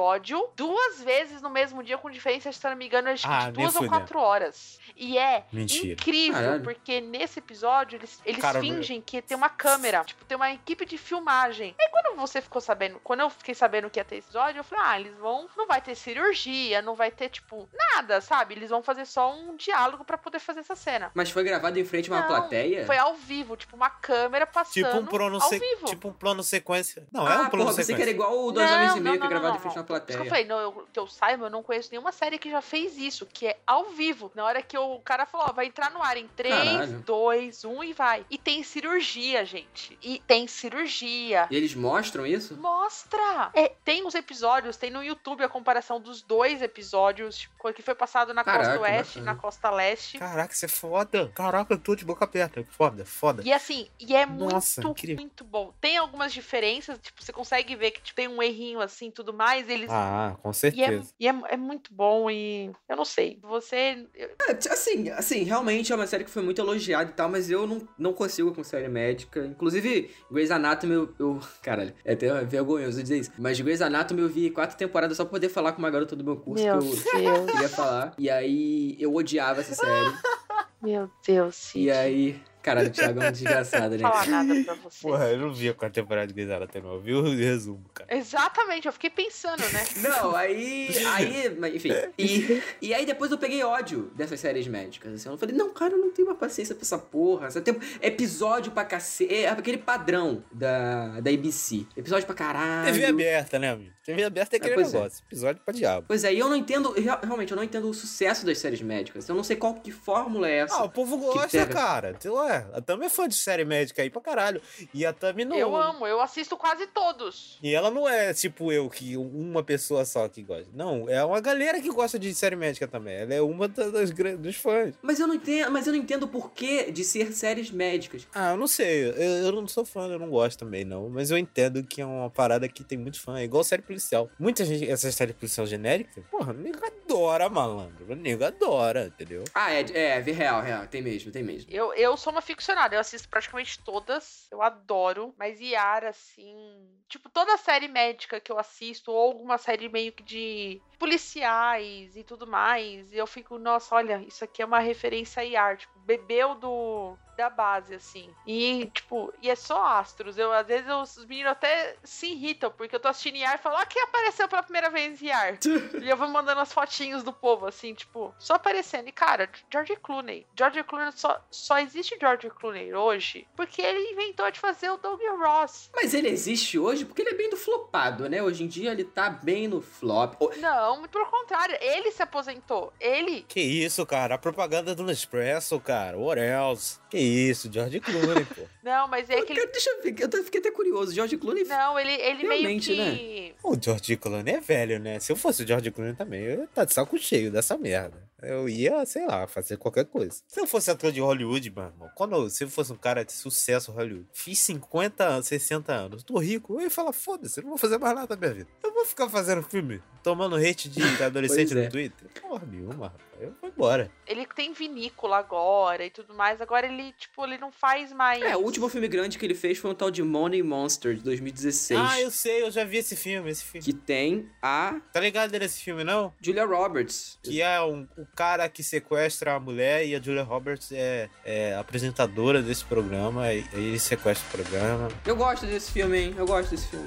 duas vezes no mesmo dia, com diferença, se não me engano, acho que Ah, de duas ou quatro horas. E é Mentira. incrível, Caralho. porque nesse episódio eles, eles Cara, fingem que tem uma câmera, tipo, tem uma equipe de filmagem. Aí quando você ficou sabendo, quando eu fiquei sabendo que ia ter esse episódio, eu falei, ah, eles vão. Não vai ter cirurgia, não vai ter, tipo, nada, sabe? Eles vão fazer só um diálogo pra poder fazer essa cena. Mas foi gravado em frente a uma Não, plateia? Foi ao vivo, tipo, uma câmera passando Tipo um plano ao se- vivo. tipo um plano sequência. Não, ah, é um plano porra, pensei sequência. que era igual o Dois Não, Homens e não, Meio, que não, é gravado não, em frente a uma Por isso que eu falei, não, eu- que eu saiba, eu não conheço nenhuma série que já fez isso, que é ao vivo. Na hora que o cara falou, ó, vai entrar no ar em 3, Caralho. 2, 1 e vai. E tem cirurgia, gente. E tem cirurgia. E eles mostram isso? Mostra! É, tem os episódios, tem no YouTube a comparação dos dois episódios, tipo, que foi passado na Caraca, costa oeste e bacana. na costa leste. Caraca, isso é foda. Caraca, eu tô de boca aberta. Foda, foda. E assim, e é Nossa, muito, incrível. muito bom. Tem algumas diferenças, tipo, você consegue ver que tipo, tem um errinho assim e tudo mais. Eles. Ah, com e é, certeza. e é, é muito bom e. Eu não sei. Você. eu- É, assim, assim, realmente é uma série que foi muito elogiada e tal, mas eu não, não consigo com série médica. Inclusive, Grey's Anatomy, eu, eu- Caralho, é até vergonhoso dizer isso. Mas Grey's Anatomy eu vi quatro temporadas só pra poder falar com uma garota do meu curso Meu que eu Deus. queria falar. E aí eu odiava essa série. Meu Deus, Cid. e aí. Caralho, o Thiago é um desgraçado, né? Não vou falar nada pra você. Porra, eu não vi a quarta temporada de Grey's Anatomy, não. Eu vi o resumo, cara. Exatamente, eu fiquei pensando, né? Não, aí. Aí, mas, enfim. E, e aí depois eu peguei ódio dessas séries médicas. Assim, eu falei, não, cara, eu não tenho uma paciência pra essa porra. Você tem episódio pra cacete. É aquele padrão da, da ABC. Episódio pra caralho. TV aberta, né, amigo? TV aberta é aquele pois é. negócio. Episódio pra diabo. Pois é, e eu não entendo, real- realmente, eu não entendo o sucesso das séries médicas. Eu não sei qual que fórmula é essa. Ah, o povo gosta, pega. cara. Ué, a Tami é fã de série médica aí pra caralho. E a Tami não. Eu amo, eu assisto quase todos. E ela não é tipo eu, que uma pessoa só que gosta. Não, é uma galera que gosta de série médica também. Ela é uma da- das, gran- dos fãs. Mas eu não entendo, mas eu não entendo o porquê de ser séries médicas. Ah, eu não sei. Eu, eu não sou fã, eu não gosto também, não. Mas eu entendo que é uma parada que tem muitos fãs. É igual série policial. Muita gente, essa série policial genérica, porra, o nego adora, malandro. O nego adora, entendeu? Ah, é, é, é real, real. Tem mesmo, tem mesmo. Eu, eu sou uma ficcionada, eu assisto praticamente todas, eu adoro, mas Yara, assim. Tipo, toda série médica que eu assisto, ou alguma série meio que de policiais e tudo mais, e eu fico, nossa, olha, isso aqui é uma referência a Yara, tipo, bebeu do. Da base, assim. E, tipo, e é só astros. Eu, às vezes, eu- os meninos até se irritam, porque eu tô assistindo Yar e falo, ó, quem apareceu pela primeira vez em Yar? e eu vou mandando as fotinhos do povo, assim, tipo, só aparecendo. E, cara, George Clooney. George Clooney só, só existe George Clooney hoje porque ele inventou de fazer o Doug Ross. Mas ele existe hoje porque ele é bem do flopado, né? Hoje em dia ele tá bem no flop. Não, muito pelo contrário. Ele se aposentou. Ele. Que isso, cara? A propaganda do Nespresso, cara. What else? Que isso, George Clooney, pô. Não, mas é que ele. Deixa eu ver, eu fiquei até curioso. George Clooney. Não, ele, ele meio Realmente, né? que. O George Clooney é velho, né? Se eu fosse o George Clooney também, eu ia tá de saco cheio dessa merda. Eu ia, sei lá, fazer qualquer coisa. Se eu fosse ator de Hollywood, meu irmão, quando eu, se eu fosse um cara de sucesso Hollywood, fiz 50 anos, 60 anos, tô rico, eu ia falar, foda-se, eu não vou fazer mais nada da minha vida. Eu vou ficar fazendo filme, tomando hate de adolescente é. no Twitter? Porra nenhuma, rapaz. Eu vou embora. Ele tem vinícola agora e tudo mais. Agora ele, tipo, ele não faz mais. É, o último filme grande que ele fez foi um tal de Money Monster, de 2016. Ah, eu sei, eu já vi esse filme, esse filme. Que tem a Tá ligado nesse filme, não? Julia Roberts. Que é um, o cara que sequestra a mulher e a Julia Roberts é, é apresentadora desse programa. E ele sequestra o programa. Eu gosto desse filme, hein? Eu gosto desse filme.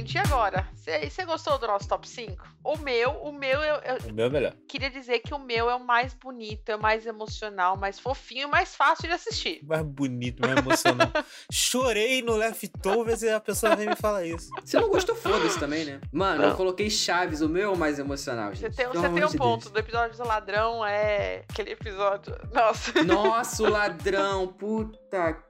Ouvinte, e agora? Você gostou do nosso top 5? O meu, o meu, eu, eu O meu é melhor. queria dizer que o meu é o mais bonito, é o mais emocional, mais fofinho e mais fácil de assistir. Mais bonito, mais emocional. Chorei no Leftovers e a pessoa vem me falar isso. Você não gostou, foda-se também, né? Mano, Não. eu coloquei Chaves, o meu é o mais emocional, Você gente. tem, Pelo você tem um de ponto Deus. do episódio do ladrão, é aquele episódio. Nossa. Nossa, o ladrão, puta.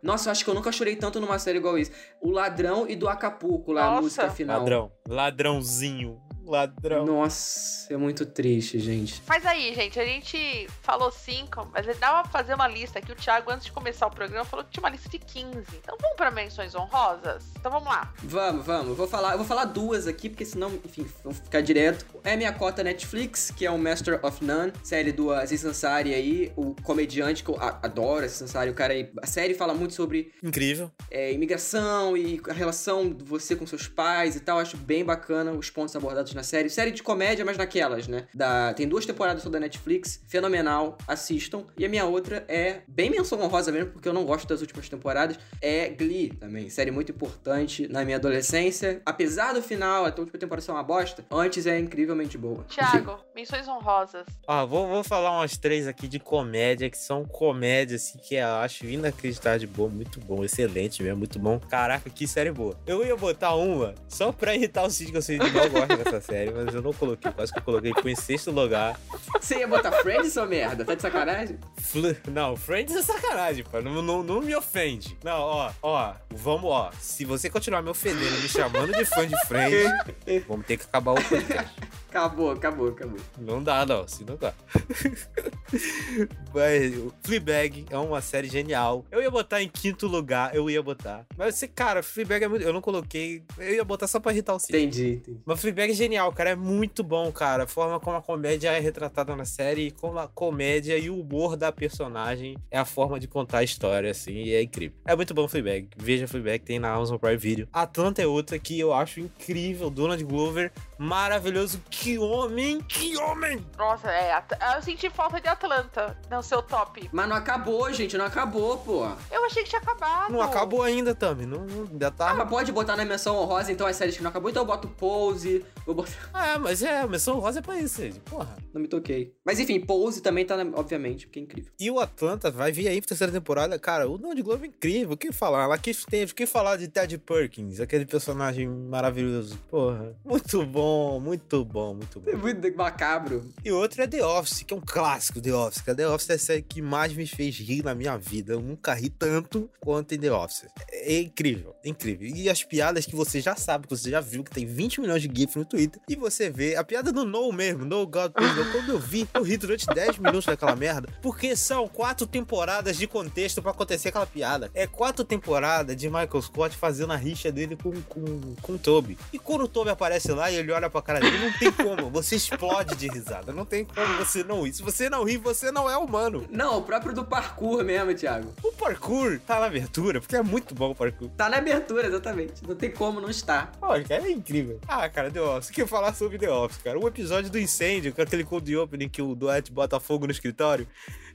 Nossa, eu acho que eu nunca chorei tanto numa série igual isso. O ladrão e do Acapulco, lá, a Nossa. música final. Ladrão. Ladrãozinho. Ladrão. Nossa, é muito triste, gente. Mas aí, gente, a gente falou cinco, mas dá pra fazer uma lista aqui. O Thiago, antes de começar o programa, falou que tinha uma lista de 15. Então vamos pra menções honrosas? Então vamos lá. Vamos, vamos. Eu vou falar, eu vou falar duas aqui, porque senão, enfim, vamos ficar direto. É minha cota Netflix, que é o Master of None, série do Aziz Ansari aí, o comediante que eu a- adoro, Aziz Ansari, o cara aí. A série fala muito sobre Incrível. é, imigração e a relação de você com seus pais e tal. Acho bem bacana os pontos abordados na série. Série de comédia, mas naquelas, né? Da, tem duas temporadas só da Netflix. Fenomenal. Assistam. E a minha outra é bem menção honrosa mesmo, porque eu não gosto das últimas temporadas. É Glee também. Série muito importante na minha adolescência. Apesar do final, a última temporada ser uma bosta, antes é incrivelmente boa. Thiago, menções honrosas. Ó, vou, vou falar umas três aqui de comédia, que são comédias, assim, que eu acho inacreditável de boa, muito bom, excelente mesmo, muito bom. Caraca, que série boa. Eu ia botar uma só pra irritar o Cid, que eu sei que não gosta dessa série, mas eu não coloquei, quase que eu coloquei, foi em sexto lugar. Você ia botar Friends, sua merda? Tá de sacanagem? Fl- Não, Friends é sacanagem, pô. Não, não, não me ofende. Não, ó, ó, vamos, ó. Se você continuar me ofendendo, me chamando de fã de Friends, vamos ter que acabar o podcast. Acabou, acabou, acabou. Não dá, não, se não dá. Mas o Fleabag é uma série genial. Eu ia botar em quinto lugar, eu ia botar. Mas, você, cara, Fleabag é muito. Eu não coloquei. Eu ia botar só pra irritar o Cid. Entendi, entendi. Mas Fleabag é genial, cara. É muito bom, cara. A forma como a comédia é retratada na série e como a comédia e o humor da personagem é a forma de contar a história, assim, e é incrível. É muito bom Fleabag. Veja Fleabag, tem na Amazon Prime Video. Atlanta é outra que eu acho incrível. Donald Glover, maravilhoso. Que homem, que homem! Nossa, é. Eu senti falta de Atlanta no seu top. Mas não acabou, gente, não acabou, pô. Eu achei que tinha acabado. Não acabou ainda, Tami. Não, não, ainda Ah, tá. mas pode botar na menção honrosa, então, as séries que não acabou, então eu boto Pose, vou botar... Ah, mas é, a menção rosa é pra isso, gente. Porra. Não me toquei. Mas enfim, Pose também tá, na- obviamente, porque é incrível. E o Atlanta vai vir aí pra terceira temporada. Cara, o Donald Glover é incrível. O que falar? Ela quis, teve que falar de Ted Perkins, aquele personagem maravilhoso. Porra, muito bom, muito bom, muito bom. É muito macabro. E outro é The Office, que é um clássico The Office. The Office é a série que mais me fez rir na minha vida. Eu nunca ri tanto quanto em The Office. É incrível, é incrível. E as piadas que você já sabe, que você já viu, que tem 20 milhões de GIFs no Twitter. E você vê a piada do No mesmo, No God Please No. Quando eu vi, eu ri durante 10 minutos daquela merda. Porque são quatro temporadas de contexto pra acontecer aquela piada. É quatro temporadas de Michael Scott fazendo a rixa dele com, com, com o Toby. E quando o Toby aparece lá e ele olha pra cara dele, não tem como. Você explode de risada. Não tem como você não rir. Se você não rir, você não é humano. Não, o próprio do parkour mesmo, Thiago. O parkour tá na abertura, porque é muito bom o parkour. Tá na abertura, exatamente. Não tem como não estar. Olha, cara, é incrível. Ah, cara, The Office. O que eu falar sobre The Office, cara? O episódio do incêndio, com aquele cold opening que o Dwight bota fogo no escritório.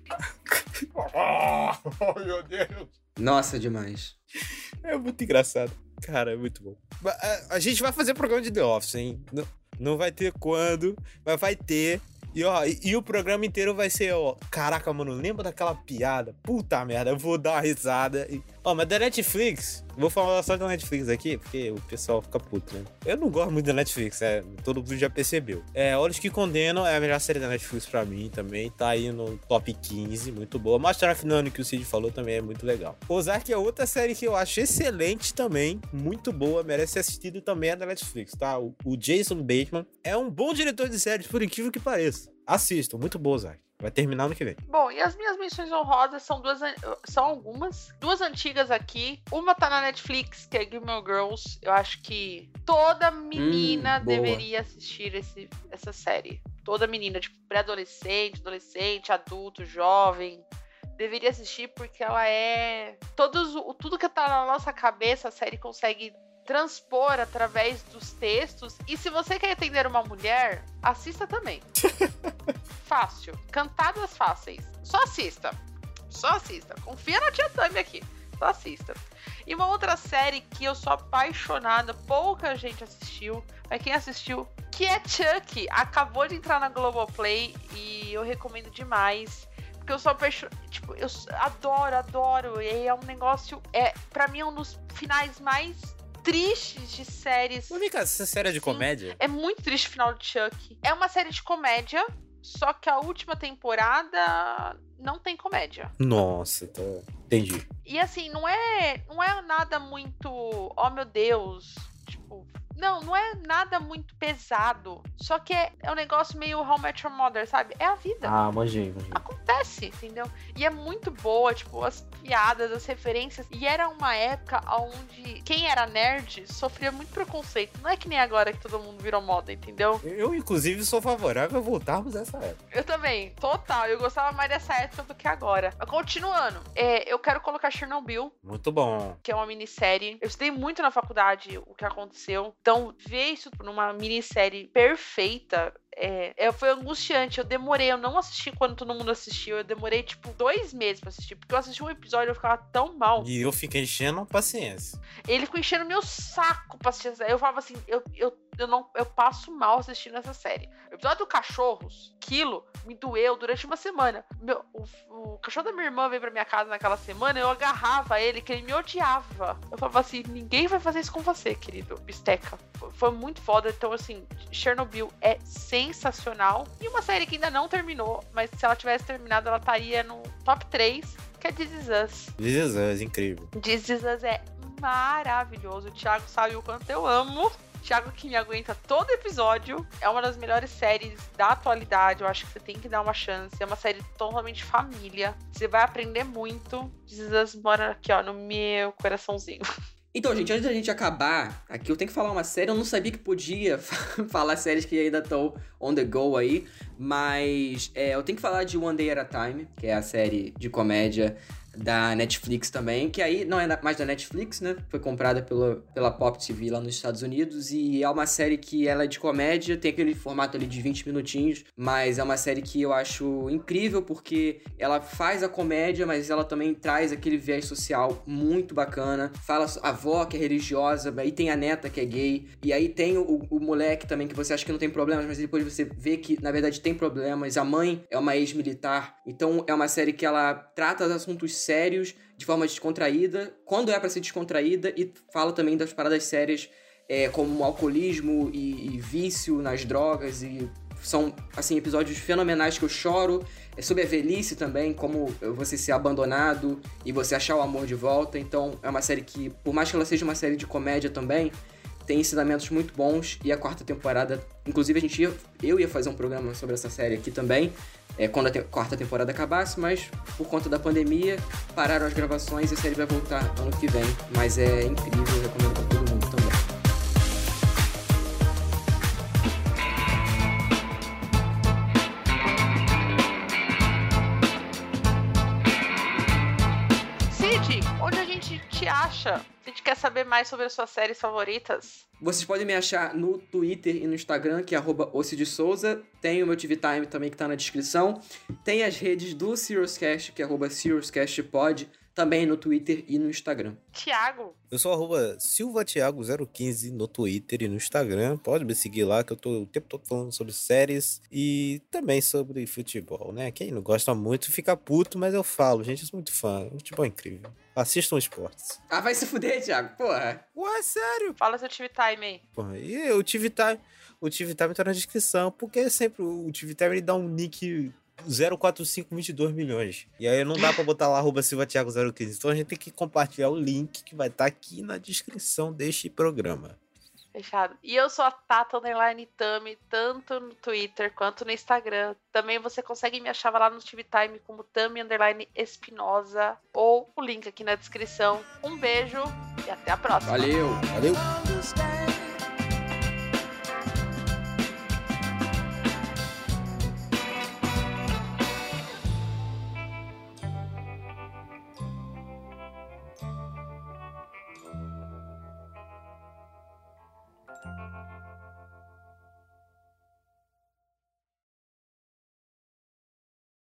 oh, meu Deus. Nossa, demais. É muito engraçado. Cara, é muito bom. A, a gente vai fazer programa de The Office, hein? Não, não vai ter quando, mas vai ter. E, ó, e, e o programa inteiro vai ser, ó. Caraca, mano, lembra daquela piada? Puta merda, eu vou dar uma risada. E Ó, mas da Netflix, vou falar só da Netflix aqui, porque o pessoal fica puto, né? Eu não gosto muito da Netflix, é, todo mundo já percebeu. É, Olhos que Condenam é a melhor série da Netflix pra mim também, tá aí no top 15, muito boa. Master of None, que o Cid falou, também é muito legal. Ozark é outra série que eu acho excelente também, muito boa, merece ser assistido também é da Netflix, tá? O, o Jason Bateman é um bom diretor de séries, por incrível que pareça. Assistam, muito boa, Ozark. Vai terminar ano que vem. Bom, e as minhas menções honrosas são duas, são algumas, duas antigas aqui. Uma tá na Netflix, que é Gilmore Girls. Eu acho que toda menina Hum, deveria assistir esse, essa série. Toda menina, tipo, pré-adolescente, adolescente, adulto, jovem, deveria assistir porque ela é todos o tudo que tá na nossa cabeça, a série consegue transpor através dos textos. E se você quer entender uma mulher, assista também. Fácil. Cantadas fáceis. Só assista. Só assista. Confia na tia Tami aqui. Só assista. E uma outra série que eu sou apaixonada, pouca gente assistiu, mas quem assistiu, que é Chuck. Acabou de entrar na Globoplay e eu recomendo demais. Porque eu sou apaixonada. Tipo, eu adoro, adoro. E é um negócio. É, pra mim, é um dos finais mais tristes de séries. Mas, Mika, essa série é de comédia? É muito triste o final de Chuck. É uma série de comédia, só que a última temporada não tem comédia. Nossa, tá... entendi. E assim, não é, não é nada muito, oh meu Deus, não, não é nada muito pesado. Só que é, é um negócio meio How Met Your Mother, sabe? É a vida. Ah, manjei, manjei. Acontece, entendeu? E é muito boa, tipo, as piadas, as referências. E era uma época onde quem era nerd sofria muito preconceito. Não é que nem agora que todo mundo virou moda, entendeu? Eu, inclusive, sou favorável a voltarmos a essa época. Eu também, total. Eu gostava mais dessa época do que agora. Mas Continuando, é, eu quero colocar Chernobyl, Muito bom. que é uma minissérie. Eu estudei muito na faculdade o que aconteceu. Então, ver isso numa minissérie perfeita é, é, foi angustiante. Eu demorei, eu não assisti quando todo mundo assistiu. Eu demorei, tipo, dois meses pra assistir. Porque eu assisti um episódio e eu ficava tão mal. E eu fiquei enchendo a paciência. Ele ficou enchendo meu saco pra assistir Eu falava assim, eu, eu, eu não eu passo mal assistindo essa série. O episódio do Cachorros, Quilo, me doeu durante uma semana. Meu, o, o cachorro da minha irmã veio pra minha casa naquela semana, eu agarrava ele, que ele me odiava. Eu falava assim, ninguém vai fazer isso com você, querido. Bisteca. Foi, foi muito foda. Então, assim, Chernobyl é sensacional. E uma série que ainda não terminou, mas se ela tivesse terminado, ela estaria no top 3, que é This Is Us. This is Us, incrível. This Is Us é maravilhoso. O Thiago sabe o quanto eu amo. Thiago que me aguenta todo episódio. É uma das melhores séries da atualidade. Eu acho que você tem que dar uma chance. É uma série totalmente família. Você vai aprender muito. This Is Us mora aqui, ó, no meu coraçãozinho. Então, gente, antes da gente acabar, aqui eu tenho que falar uma série. Eu não sabia que podia falar séries que ainda estão on the go aí, mas é, eu tenho que falar de One Day at a Time, que é a série de comédia da Netflix também, que aí não é mais da Netflix, né? Foi comprada pela, pela Pop TV lá nos Estados Unidos e é uma série que ela é de comédia, tem aquele formato ali de 20 minutinhos, mas é uma série que eu acho incrível porque ela faz a comédia, mas ela também traz aquele viés social muito bacana. Fala a avó que é religiosa, aí tem a neta que é gay, e aí tem o, o moleque também que você acha que não tem problemas, mas depois você vê que na verdade tem problemas. A mãe é uma ex-militar, então é uma série que ela trata assuntos sérios de forma descontraída, quando é pra ser descontraída, e fala também das paradas sérias é, como alcoolismo e, e vício nas drogas e são assim episódios fenomenais que eu choro. É sobre a velhice também como você ser abandonado e você achar o amor de volta. Então é uma série que por mais que ela seja uma série de comédia também tem ensinamentos muito bons e a quarta temporada inclusive a gente ia, eu ia fazer um programa sobre essa série aqui também é, quando a te- quarta temporada acabasse mas por conta da pandemia pararam as gravações e a série vai voltar ano que vem. Mas é incrível recomendo Se a gente quer saber mais sobre as suas séries favoritas. Vocês podem me achar no Twitter e no Instagram, que é arroba de Souza. Tem o meu TV Time também, que tá na descrição. Tem as redes do SiriusCast, que é arroba SiriusCastPod, também no Twitter e no Instagram. Tiago, Eu sou arroba silvatiago015 no Twitter e no Instagram. Pode me seguir lá que eu tô o tempo todo falando sobre séries e também sobre futebol, né? Quem não gosta muito fica puto, mas eu falo, gente, eu sou muito fã. Futebol é incrível. Assistam esportes. Ah, vai se fuder, Thiago. Porra. Ué, sério? fala seu TV Time aí. Porra, e eu tive time, o TV Time tá na descrição, porque sempre o TV Time ele dá um nick 04522 milhões. E aí não dá pra botar lá arroba Silva Thiago 015. Então a gente tem que compartilhar o link que vai estar aqui na descrição deste programa. Fechado. E eu sou a Tata Underline Tami, tanto no Twitter quanto no Instagram. Também você consegue me achar lá no TV Time como Tami Underline Espinosa ou o link aqui na descrição. Um beijo e até a próxima. Valeu. Valeu!